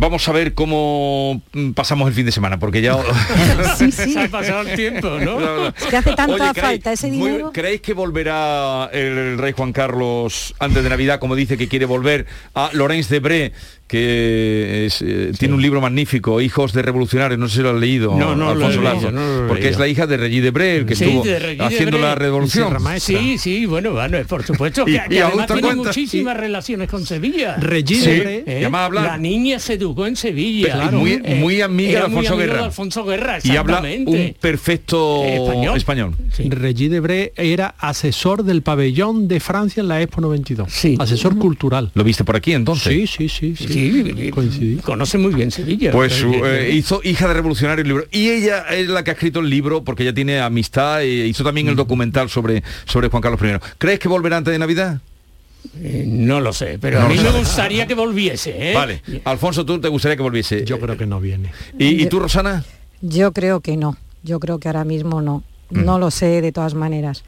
Vamos a ver cómo mm, pasamos el fin de semana, porque ya... Sí, sí. Se ha pasado el tiempo, ¿no? Es que hace tanta Oye, ¿creéis- falta ese muy- dinero. ¿Creéis que volverá el rey Juan Carlos antes de Navidad, como dice que quiere volver a Lorenz de Bré, que es, eh, tiene un libro magnífico, Hijos de Revolucionarios, no sé si lo has leído, No, no lo he Alfonso leído, Lazo, no lo porque leído. es la hija de Regis de Bré, el que Sí, estuvo de de haciendo la revolución. Sí, sí, bueno, bueno, por supuesto, que, Y- que y además tiene cuenta- muchísimas relaciones con Sevilla. Regis Sí, de ¿Eh? La niña se educó en Sevilla. Claro. Muy- muy amiga era de Alfonso Guerra. de Alfonso Guerra, y habla un perfecto Eh, español. español. Regis Debré era asesor del pabellón de Francia en la Expo 92. Sí. Asesor cultural. ¿Lo viste por aquí entonces? Sí, sí, sí, sí. Coincidí. conoce muy bien Sevilla. Pues Eh, su- hizo Hija de Revolucionario el libro. Y ella es la que ha escrito el libro porque ella tiene amistad e hizo también el documental sobre, sobre Juan Carlos I. ¿Crees que volverá antes de Navidad? eh, no lo sé, pero No a mí me gustaría que volviese. ¿eh? Vale. Alfonso, ¿tú te gustaría que volviese? Yo creo que no viene. ¿Y, y tú, Rosana? Yo creo que no, yo creo que ahora mismo no. No lo sé de todas maneras.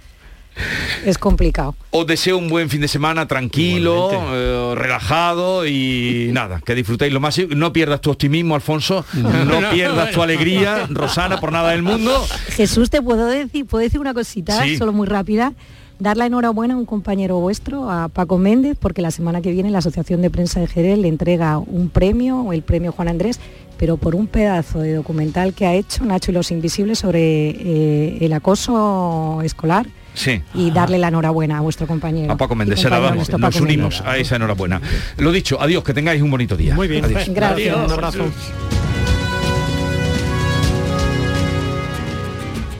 Es complicado. Os deseo un buen fin de semana tranquilo, eh, relajado y nada, que disfrutéis lo más. No pierdas tu optimismo, Alfonso, no, pierdas tu alegría, Rosana, por nada del mundo. Jesús, te puedo decir, puedo decir una cosita, Sí. solo muy rápida. Dar la enhorabuena a un compañero vuestro, a Paco Méndez, porque la semana que viene la Asociación de Prensa de Jerez le entrega un premio, el premio Juan Andrés, pero por un pedazo de documental que ha hecho Nacho y los Invisibles sobre eh, el acoso escolar Sí. y darle la enhorabuena a vuestro compañero. A Paco Méndez, nuestro nos Paco unimos a esa enhorabuena. Lo dicho, adiós, que tengáis un bonito día. Muy bien, Gracias. Un abrazo.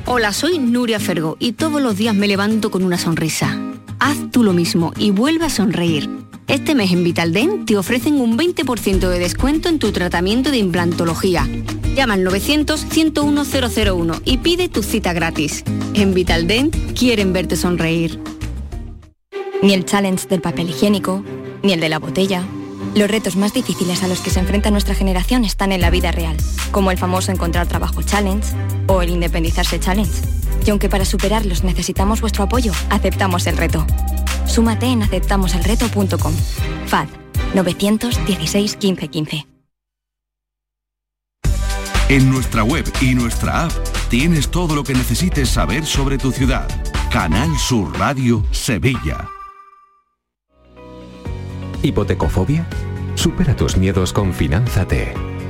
Hola, soy Nuria Fergo y todos los días me levanto con una sonrisa. Haz tú lo mismo y vuelve a sonreír. Este mes en Vitaldent te ofrecen un 20% de descuento en tu tratamiento de implantología. Llama al 900-101-001 y pide tu cita gratis. En Vitaldent quieren verte sonreír. Ni el challenge del papel higiénico, ni el de la botella. Los retos más difíciles a los que se enfrenta nuestra generación están en la vida real, como el famoso encontrar trabajo challenge o el independizarse challenge. Y aunque para superarlos necesitamos vuestro apoyo, aceptamos el reto. Súmate en aceptamoselreto.com. FAD 916 15 15. En nuestra web y nuestra app tienes todo lo que necesites saber sobre tu ciudad. Canal Sur Radio Sevilla. ¿Hipotecofobia? Supera tus miedos con Finanzate.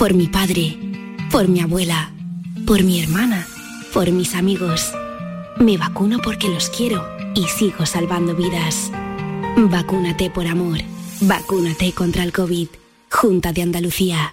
por mi padre, por mi abuela, por mi hermana, por mis amigos. Me vacuno porque los quiero y sigo salvando vidas. Vacúnate por amor. Vacúnate contra el COVID. Junta de Andalucía.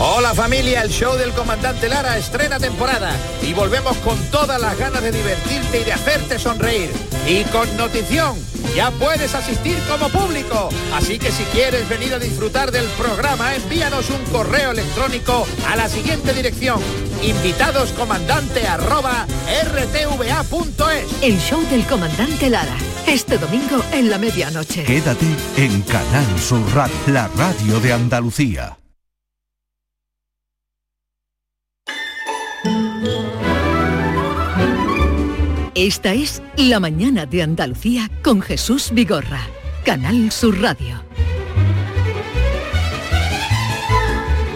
Hola familia, el show del comandante Lara estrena temporada y volvemos con todas las ganas de divertirte y de hacerte sonreír. Y con notición, ya puedes asistir como público. Así que si quieres venir a disfrutar del programa, envíanos un correo electrónico a la siguiente dirección. Invitadoscomandante arroba rtva.es. El show del comandante Lara. Este domingo en la medianoche. Quédate en Canal Sur Radio, la radio de Andalucía. Esta es La mañana de Andalucía con Jesús Vigorra. Canal Sur Radio.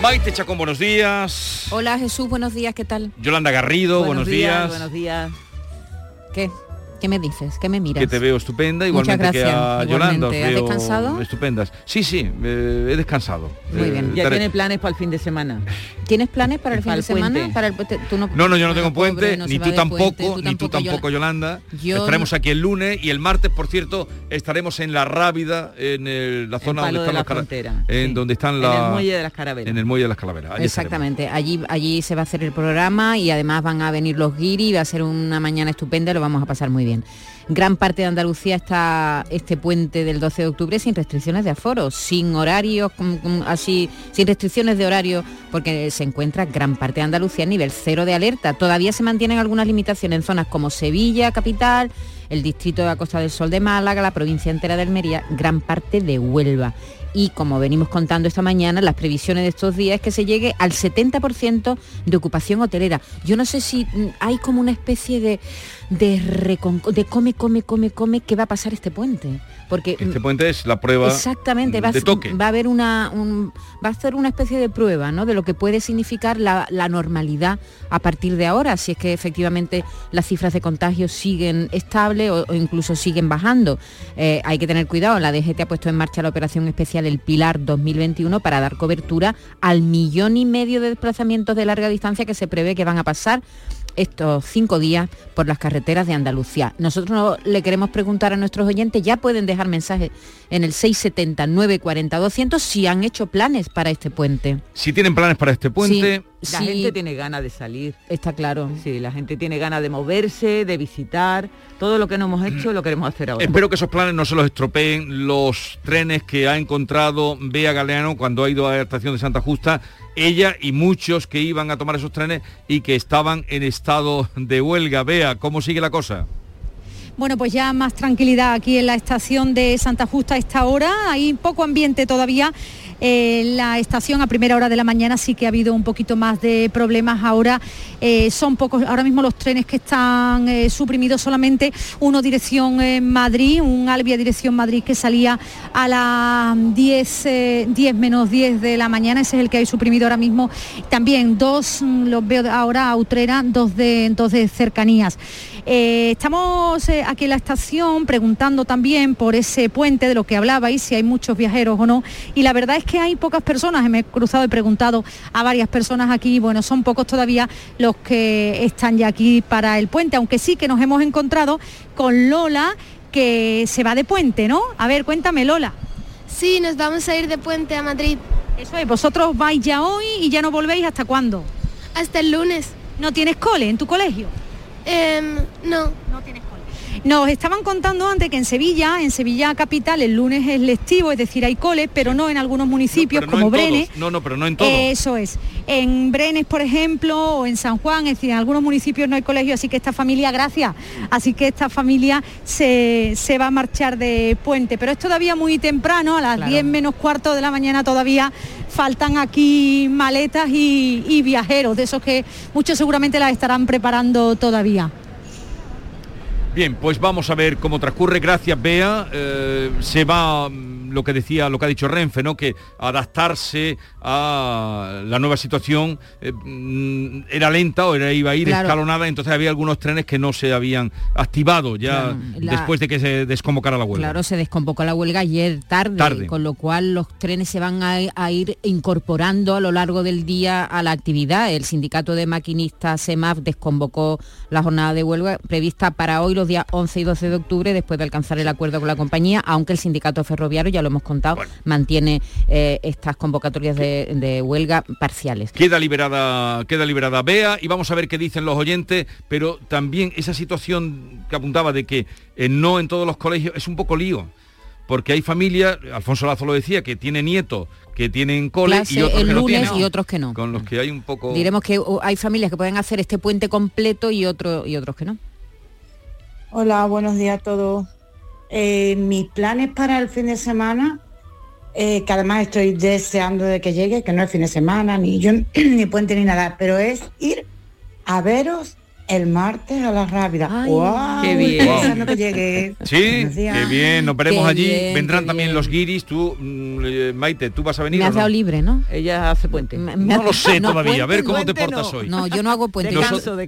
Maite Chacón, buenos días. Hola Jesús, buenos días, ¿qué tal? Yolanda Garrido, buenos, días. Buenos días. ¿Qué? ¿Qué me dices? ¿Qué me miras? Que te veo estupenda, Muchas igualmente que a gracias, Yolanda. os igualmente. ¿Has veo descansado? Estupendas. Sí, sí, eh, he descansado. Muy Eh, bien. Ya estaré- tiene planes para el fin de semana. ¿Tienes planes para el fin de semana? Para el puente? Tú no, No, no, yo no tengo pobre, puente, no ni tú tampoco, puente, ni tú tampoco, Yolanda. Yo Estaremos no- aquí el lunes y el martes, por cierto, estaremos en La Rábida, en el- la zona donde de están la los cara- Frontera, en sí. donde están En la- el Muelle de las Carabelas. En el muelle de las calaveras. Allí estaremos. Exactamente, allí, allí se va a hacer el programa y además van a venir los guiris, va a ser una mañana estupenda, lo vamos a pasar muy gran parte de Andalucía está este puente del 12 de octubre sin restricciones de aforo, sin horarios, así, sin restricciones de horario, porque se encuentra gran parte de Andalucía a nivel cero de alerta. Todavía se mantienen algunas limitaciones en zonas como Sevilla, capital, el distrito de la Costa del Sol de Málaga, la provincia entera de Almería, gran parte de Huelva y como venimos contando esta mañana, las previsiones de estos días es que se llegue al 70% de ocupación hotelera. Yo no sé si mm, hay como una especie de, de, de come, come, come, come, ¿qué va a pasar este puente? Porque este puente es la prueba exactamente, va, de toque. va a haber una va a ser una especie de prueba ¿no? de lo que puede significar la, normalidad a partir de ahora, si es que efectivamente las cifras de contagios siguen estables o, incluso siguen bajando. Eh, hay que tener cuidado, la DGT ha puesto en marcha la operación especial El Pilar 2021 para dar cobertura al millón y medio de desplazamientos de larga distancia que se prevé que van a pasar estos cinco días por las carreteras de Andalucía. Nosotros le queremos preguntar a nuestros oyentes, ya pueden dejar mensajes en el 670 940 200 si han hecho planes para este puente. Si tienen planes para este puente, la gente tiene ganas de salir. Está claro. Sí, la gente tiene ganas de moverse, de visitar. Todo lo que no hemos hecho lo queremos hacer ahora. Espero que esos planes no se los estropeen los trenes que ha encontrado Bea Galeano cuando ha ido a la estación de Santa Justa. Ella y muchos que iban a tomar esos trenes y que estaban en estado de huelga. Bea, ¿cómo sigue la cosa? Bueno, pues ya más tranquilidad aquí en la estación de Santa Justa a esta hora. Hay poco ambiente todavía en la estación a primera hora de la mañana sí que ha habido un poquito más de problemas. Ahora eh, son pocos, ahora mismo los trenes que están eh, suprimidos solamente uno dirección Madrid, un Albia dirección Madrid que salía a las 10, 10 menos 10 de la mañana, ese es el que hay suprimido ahora mismo. También dos, mm, los veo ahora a Utrera, dos de, dos de cercanías. Eh, estamos aquí en la estación preguntando también por ese puente de lo que hablabais, si hay muchos viajeros o no. Y la verdad es que que hay pocas personas, me he cruzado y preguntado a varias personas aquí, bueno, son pocos todavía los que están ya aquí para el puente, aunque sí que nos hemos encontrado con Lola, que se va de puente, ¿no? A ver, cuéntame, Lola. Sí, nos vamos a ir de puente a Madrid. Eso es, vosotros vais ya hoy y ya no volvéis hasta cuándo? Hasta el lunes. ¿No tienes cole en tu colegio? Em, no. No tienes nos estaban contando antes que en Sevilla, en Sevilla capital, el lunes es lectivo, es decir, hay coles, pero no en algunos municipios como Brenes. No, no, pero no en todos. Eso es. En Brenes, por ejemplo, o en San Juan, es decir, en algunos municipios no hay colegio, así que esta familia, gracias, así que esta familia se, va a marchar de puente. Pero es todavía muy temprano, a las 10 menos cuarto de la mañana todavía faltan aquí maletas y, viajeros, de esos que muchos seguramente las estarán preparando todavía. Bien, pues vamos a ver cómo transcurre. Gracias, Bea. Eh, se va lo que decía, lo que ha dicho Renfe, ¿no? Que adaptarse a la nueva situación eh, mm, era lenta o era, iba a ir escalonada, entonces había algunos trenes que no se habían activado ya después de que se desconvocara la huelga. Claro, se desconvocó la huelga ayer tarde, con lo cual los trenes se van a, ir incorporando a lo largo del día a la actividad. El sindicato de maquinistas SEMAF desconvocó la jornada de huelga prevista para hoy los días 11 y 12 de octubre después de alcanzar el acuerdo con la compañía, aunque el sindicato ferroviario ya lo hemos contado, mantiene eh, estas convocatorias de, huelga parciales. Queda liberada, queda liberada Bea y vamos a ver qué dicen los oyentes, pero también esa situación que apuntaba de que eh, no en todos los colegios es un poco lío porque hay familias, Alfonso Lazo lo decía, que tiene nietos que tienen cole y otros que lunes no y otros que no. Con los que hay un poco... Diremos que hay familias que pueden hacer este puente completo y, otro, y otros que no. Hola, buenos días a todos. Eh, mis planes para el fin de semana, eh, que además estoy deseando de que llegue, que no es fin de semana, ni yo, ni puente ni nada, pero es ir a veros el martes a la rápida. ¡Qué bien! que llegue. Sí, qué bien. Nos veremos allí. Vendrán también los guiris. Tú, mm, eh, Maite, ¿tú vas a venir? Me has dado libre, ¿no? Ella hace puente. no lo sé todavía. a ver cómo te portas hoy. No, yo no hago puente.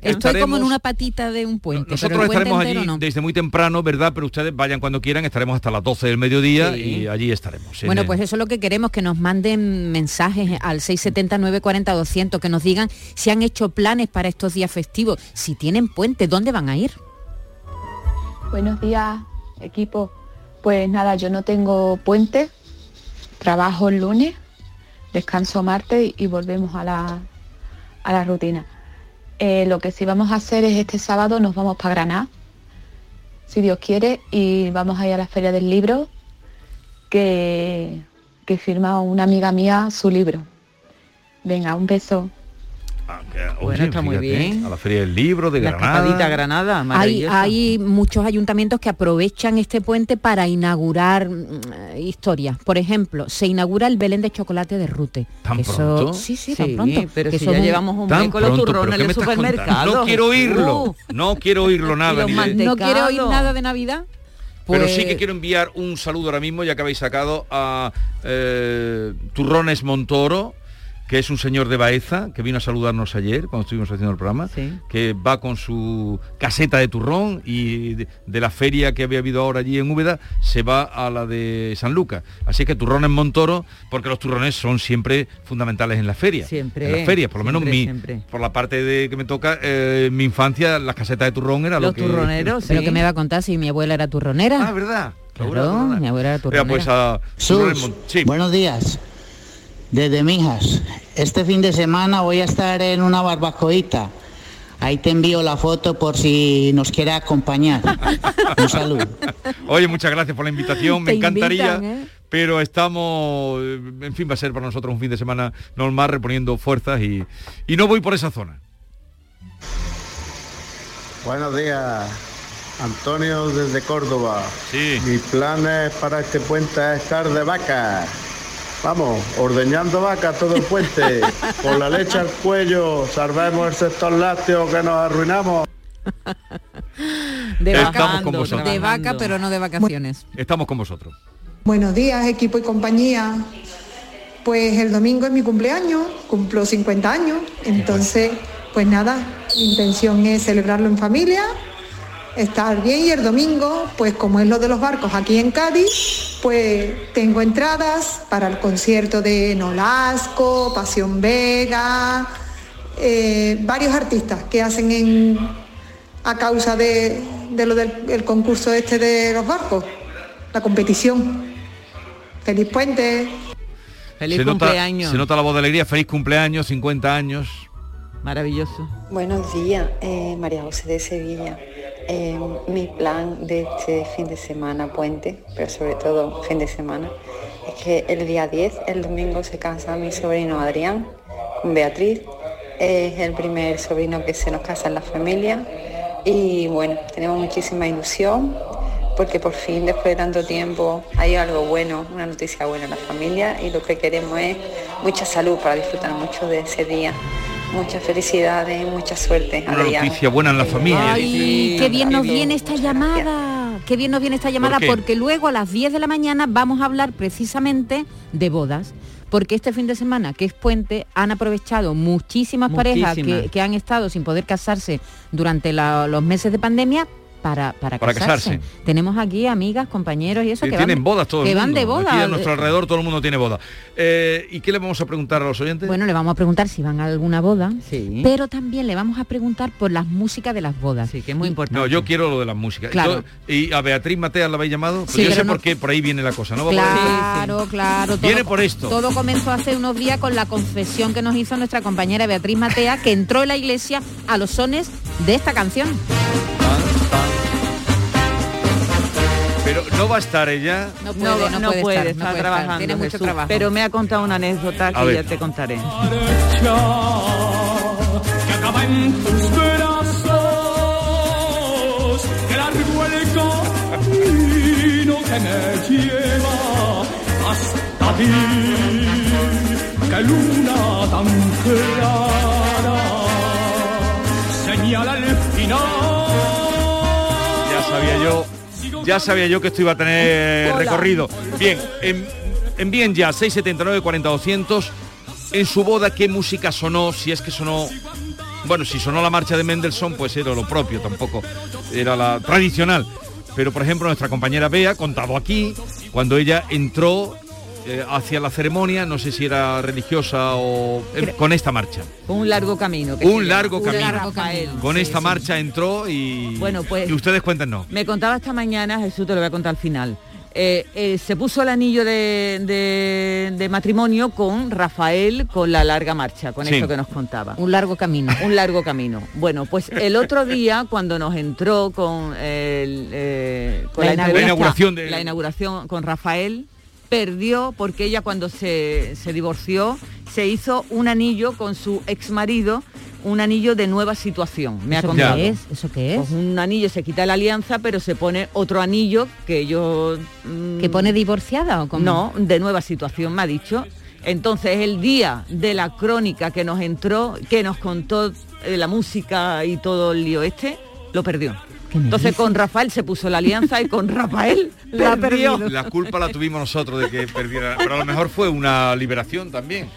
Estoy como en una patita de un puente. Nosotros estaremos allí desde muy temprano, ¿verdad? Pero ustedes vayan cuando quieran. Estaremos hasta las 12 del mediodía y allí estaremos. Bueno, pues eso es lo que queremos, que nos manden mensajes al 679 40 200, que nos digan si han hecho planes para estos días festivos si tienen puente, ¿dónde van a ir? Buenos días, equipo. Pues nada, yo no tengo puente, trabajo el lunes, descanso martes y volvemos a la, a la rutina. Eh, lo que sí vamos a hacer es este sábado nos vamos para Granada si Dios quiere, y vamos a ir a la Feria del Libro, que, que firma una amiga mía su libro. Venga, un beso. Oye, está muy bien. A la Feria del Libro de La Granada. Granada, Hay, muchos ayuntamientos que aprovechan este puente para inaugurar mm, historias. Por ejemplo, se inaugura el Belén de chocolate de Rute. ¿Tan Eso- pronto? Sí, sí, Sí, tan pronto. pero Que si ya llevamos un Tan mes con los pronto, turrones supermercado. No quiero oírlo. Uh, No quiero oírlo nada. ¿No quiere oír nada de Navidad? Pero Pues- sí que quiero enviar un saludo ahora mismo, ya que habéis sacado a eh, Turrones Montoro, que es un señor de Baeza, que vino a saludarnos ayer cuando estuvimos haciendo el programa, que va con su caseta de turrón y de, de la feria que había habido ahora allí en Úbeda, se va a la de San Lucas. Así que Turrones Montoro, porque los turrones son siempre fundamentales en la feria. Siempre, En las ferias, por lo menos siempre, mi, siempre. por la parte de que me toca, eh, mi infancia, las casetas de turrón era lo Los que... turroneros, Pero que me va a contar si mi abuela era turronera. Ah, ¿verdad? Claro, mi abuela era turronera. Pues a Sus, buenos días. Desde Mijas. Este fin de semana voy a estar en una barbacoita. Ahí te envío la foto por si nos quiere acompañar. Un saludo. Oye, muchas gracias por la invitación, me Te encantaría, invitan, ¿eh? pero estamos, en fin, va a ser para nosotros un fin de semana normal, reponiendo fuerzas y, y no voy por esa zona. Buenos días, Antonio desde Córdoba. Sí. Mi plan es para este puente es estar de vaca. Vamos, ordeñando vaca todo el puente, con la leche al cuello, salvemos el sector lácteo que nos arruinamos. De Estamos vaca, con vosotros. de vaca, pero no de vacaciones. Estamos con vosotros. Buenos días, equipo y compañía. Pues el domingo es mi cumpleaños, cumplo 50 años, entonces, pues nada, mi intención es celebrarlo en familia, estar bien y el domingo, pues como es lo de los barcos aquí en Cádiz, pues tengo entradas para el concierto de Nolasco, Pasión Vega, eh, varios artistas que hacen en, a causa de, de lo del el concurso este de los barcos, la competición. Feliz puente. Feliz se cumpleaños. Nota, se nota la voz de alegría, feliz cumpleaños, 50 años. Maravilloso. Buenos días, eh, María José de Sevilla. Eh, mi plan de este fin de semana, puente, pero sobre todo fin de semana, es que el día 10, el domingo, se casa mi sobrino Adrián con Beatriz. Es el primer sobrino que se nos casa en la familia y bueno, tenemos muchísima ilusión porque por fin, después de tanto tiempo, hay algo bueno, una noticia buena en la familia y lo que queremos es mucha salud para disfrutar mucho de ese día. Muchas felicidades, mucha suerte, Una Adrián. noticia buena en la familia. Ay, qué bien nos viene esta llamada. Qué bien nos viene esta llamada porque luego a las 10 de la mañana vamos a hablar precisamente de bodas. Porque este fin de semana, que es puente, han aprovechado muchísimas, parejas que, que han estado sin poder casarse durante la- los meses de pandemia para, para, Para casarse. casarse. Tenemos aquí amigas, compañeros y eso Sí, que tienen van, bodas todo el que van mundo. de boda. Aquí a nuestro alrededor todo el mundo tiene boda. Eh, ¿Y qué le vamos a preguntar a los oyentes? Bueno, le vamos a preguntar si van a alguna boda, Sí. pero también le vamos a preguntar por las músicas de las bodas. Sí, que es muy importante. No, yo quiero lo de la música. Claro. Yo- ¿Y a Beatriz Matea la habéis llamado? Pues Sí, yo sé no- por qué, por ahí viene la cosa. ¿no? Claro, claro. Viene por esto. Todo comenzó hace unos días con la confesión que nos hizo nuestra compañera Beatriz Matea, que entró en la iglesia a los sones de esta canción. Pero no va a estar ella. No puede, no, no puede puede, estar, está no puede estar, trabajando. tiene mucho Jesús, trabajo. Pero me ha contado una anécdota que ya te contaré. que acaba en tus brazos, que largo el camino que me lleva hasta ti, que luna tan clara señala el final. Ya sabía yo, ya sabía yo que esto iba a tener Hola. recorrido. Bien, en- envíen ya 679 40 200 en su boda qué música sonó, si es que sonó bueno, si sonó la marcha de Mendelssohn, pues era lo propio, tampoco era la tradicional. Pero por ejemplo, nuestra compañera Bea, contado aquí, cuando ella entró eh, hacia la ceremonia, no sé si era religiosa o eh, con esta marcha. Un largo camino. que Un largo camino. Con Sí, esta sí. marcha entró y Bueno, pues- y ustedes cuéntenos. Me contaba esta mañana, Jesús, te lo voy a contar al final. eh, eh, se puso el anillo de, de- de matrimonio con Rafael con la larga marcha, con Sí. eso que nos contaba. Un largo camino. Un largo camino. Bueno, pues el otro día cuando nos entró con, el, eh, con La la, inauguración. entrevista- La inauguración de- la inauguración con Rafael, perdió porque ella cuando se, se divorció se hizo un anillo con su ex marido, un anillo de nueva situación. Me ha ¿Eso qué contado. es? ¿Eso qué es? Pues un anillo se quita la alianza, pero se pone otro anillo que yo... mm, ¿Que pone divorciada o cómo? No, de nueva situación, me ha dicho. Entonces, el día de la crónica que nos entró, que nos contó eh, la música y todo el lío este, lo perdió. Entonces, con Rafael se puso la alianza y con Rafael la perdió. La culpa la tuvimos nosotros de que perdiera, pero a lo mejor fue una liberación también.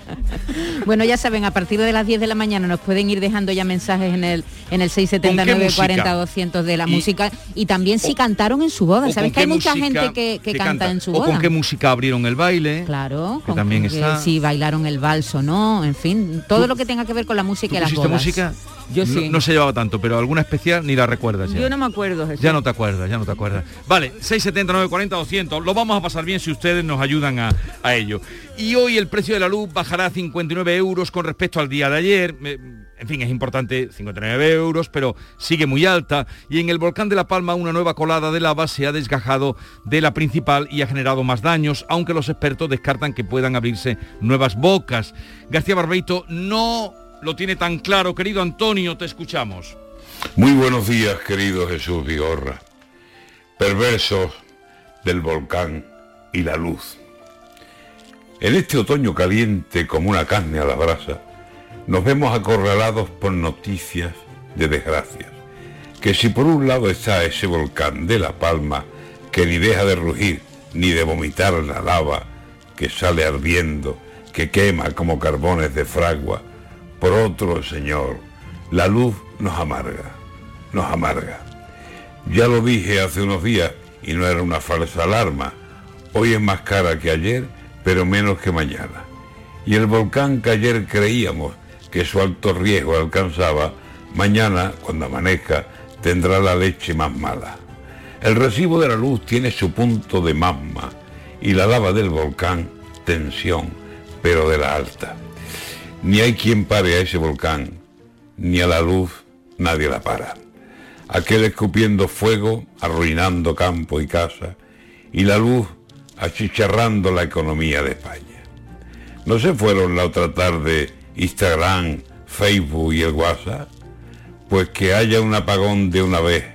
Bueno, ya saben, a partir de las 10 de la mañana nos pueden ir dejando ya mensajes en el en el 679 música? 40 200 de la Y- música y también si cantaron en su boda. o ¿Sabes que hay mucha gente que, que que canta, canta, en su o boda? con qué música abrieron el baile. Claro, que con- también que está. si bailaron el vals o no, en fin, todo lo que tenga que ver con la música y las ¿Pusiste bodas. música? Yo no, sí. no se llevaba tanto, pero alguna especial ni la recuerdas ya. Yo no me acuerdo. Ya no te acuerdas, ya no te acuerdas. Vale, 679 40 200. Lo vamos a pasar bien si ustedes nos ayudan a, a ello. Y hoy el precio de la luz bajará a 59 euros con respecto al día de ayer. En fin, es importante 59 euros, pero sigue muy alta. Y en el volcán de La Palma una nueva colada de lava se ha desgajado de la principal y ha generado más daños, aunque los expertos descartan que puedan abrirse nuevas bocas. García Barbeito no lo tiene tan claro. Querido Antonio, te escuchamos. Muy buenos días, querido Jesús Vigorra. Perversos del volcán y la luz. En este otoño caliente como una carne a la brasa, nos vemos acorralados por noticias de desgracias. Que si por un lado está ese volcán de La Palma, que ni deja de rugir ni de vomitar la lava, que sale ardiendo, que quema como carbones de fragua, por otro, Señor, la luz nos amarga, nos amarga. Ya lo dije hace unos días y no era una falsa alarma. Hoy es más cara que ayer, pero menos que mañana. Y el volcán que ayer creíamos que su alto riesgo alcanzaba, mañana, cuando amanezca, tendrá la leche más mala. El recibo de la luz tiene su punto de magma y la lava del volcán, tensión, pero de la alta. Ni hay quien pare a ese volcán, ni a la luz nadie la para. Aquel escupiendo fuego, arruinando campo y casa, y la luz achicharrando la economía de España. ¿No se fueron la otra tarde Instagram, Facebook y el WhatsApp? Pues que haya un apagón de una vez,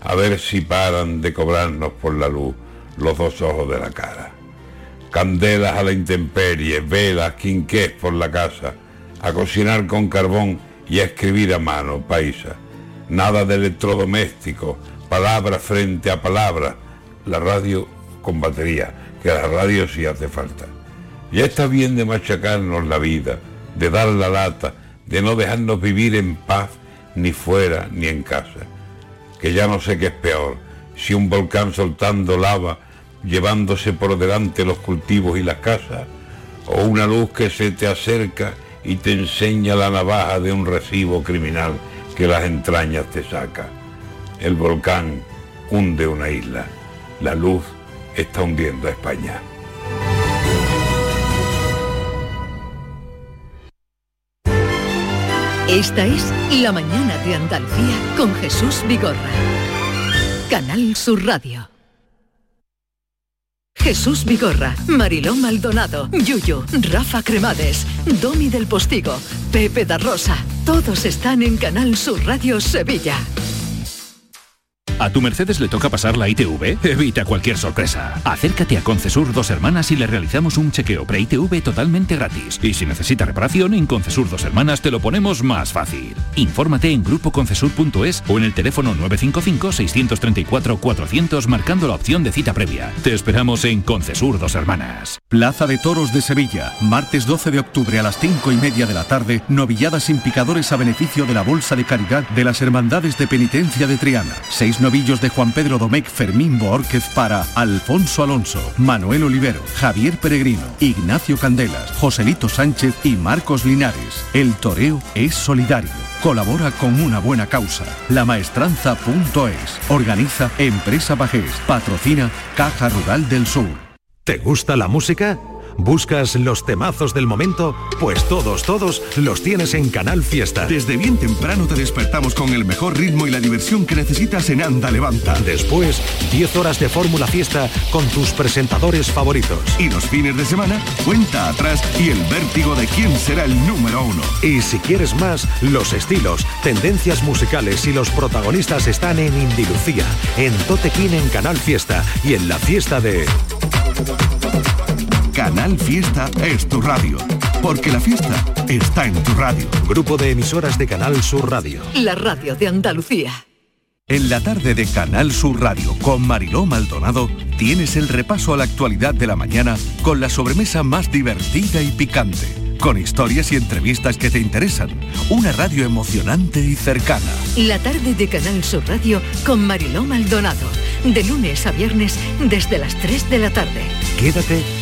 a ver si paran de cobrarnos por la luz los dos ojos de la cara. Candelas a la intemperie, velas, quinqués por la casa, a cocinar con carbón y a escribir a mano, paisa. Nada de electrodoméstico, palabra frente a palabra. La radio con batería, que la radio sí hace falta. Ya está bien de machacarnos la vida, de dar la lata, de no dejarnos vivir en paz ni fuera ni en casa. Que ya no sé qué es peor, si un volcán soltando lava, llevándose por delante los cultivos y las casas, o una luz que se te acerca y te enseña la navaja de un recibo criminal que las entrañas te saca. El volcán hunde una isla, la luz está hundiendo a España. Esta es La Mañana de Andalucía con Jesús Vigorra. Canal Sur Radio. Jesús Vigorra, Mariló Maldonado, Yuyo, Rafa Cremades, Domi del Postigo, Pepe da Rosa. Todos están en Canal Sur Radio Sevilla. ¿A tu Mercedes le toca pasar la ITV? Evita cualquier sorpresa. Acércate a Concesur Dos Hermanas y le realizamos un chequeo pre-ITV totalmente gratis. Y si necesita reparación, en Concesur Dos Hermanas te lo ponemos más fácil. Infórmate en grupoconcesur.es o en el teléfono 955-634-400 marcando la opción de cita previa. Te esperamos en Concesur Dos Hermanas. Plaza de Toros de Sevilla, martes 12 de octubre a las 5 y media de la tarde, novilladas sin picadores a beneficio de la Bolsa de Caridad de las Hermandades de Penitencia de Triana. Novillos de Juan Pedro Domecq Fermín Boórquez para Alfonso Alonso, Manuel Olivero, Javier Peregrino, Ignacio Candelas, Joselito Sánchez y Marcos Linares. El toreo es solidario. Colabora con una buena causa. Lamaestranza.es. Organiza Empresa Bajés. Patrocina Caja Rural del Sur. ¿Te gusta la música? ¿Buscas los temazos del momento? Pues todos, todos los tienes en Canal Fiesta. Desde bien temprano te despertamos con el mejor ritmo y la diversión que necesitas en Anda Levanta. Después, 10 horas de Fórmula Fiesta con tus presentadores favoritos. Y los fines de semana, cuenta atrás y el vértigo de quién será el número uno. Y si quieres más, los estilos, tendencias musicales y los protagonistas están en Indilucía, en Totequín en Canal Fiesta y en la fiesta de... Canal Fiesta es tu radio. Porque la fiesta está en tu radio. Grupo de emisoras de Canal Sur Radio. La radio de Andalucía. En la tarde de Canal Sur Radio con Mariló Maldonado tienes el repaso a la actualidad de la mañana con la sobremesa más divertida y picante. Con historias y entrevistas que te interesan. Una radio emocionante y cercana. La tarde de Canal Sur Radio con Mariló Maldonado. De lunes a viernes desde las 3 de la tarde. Quédate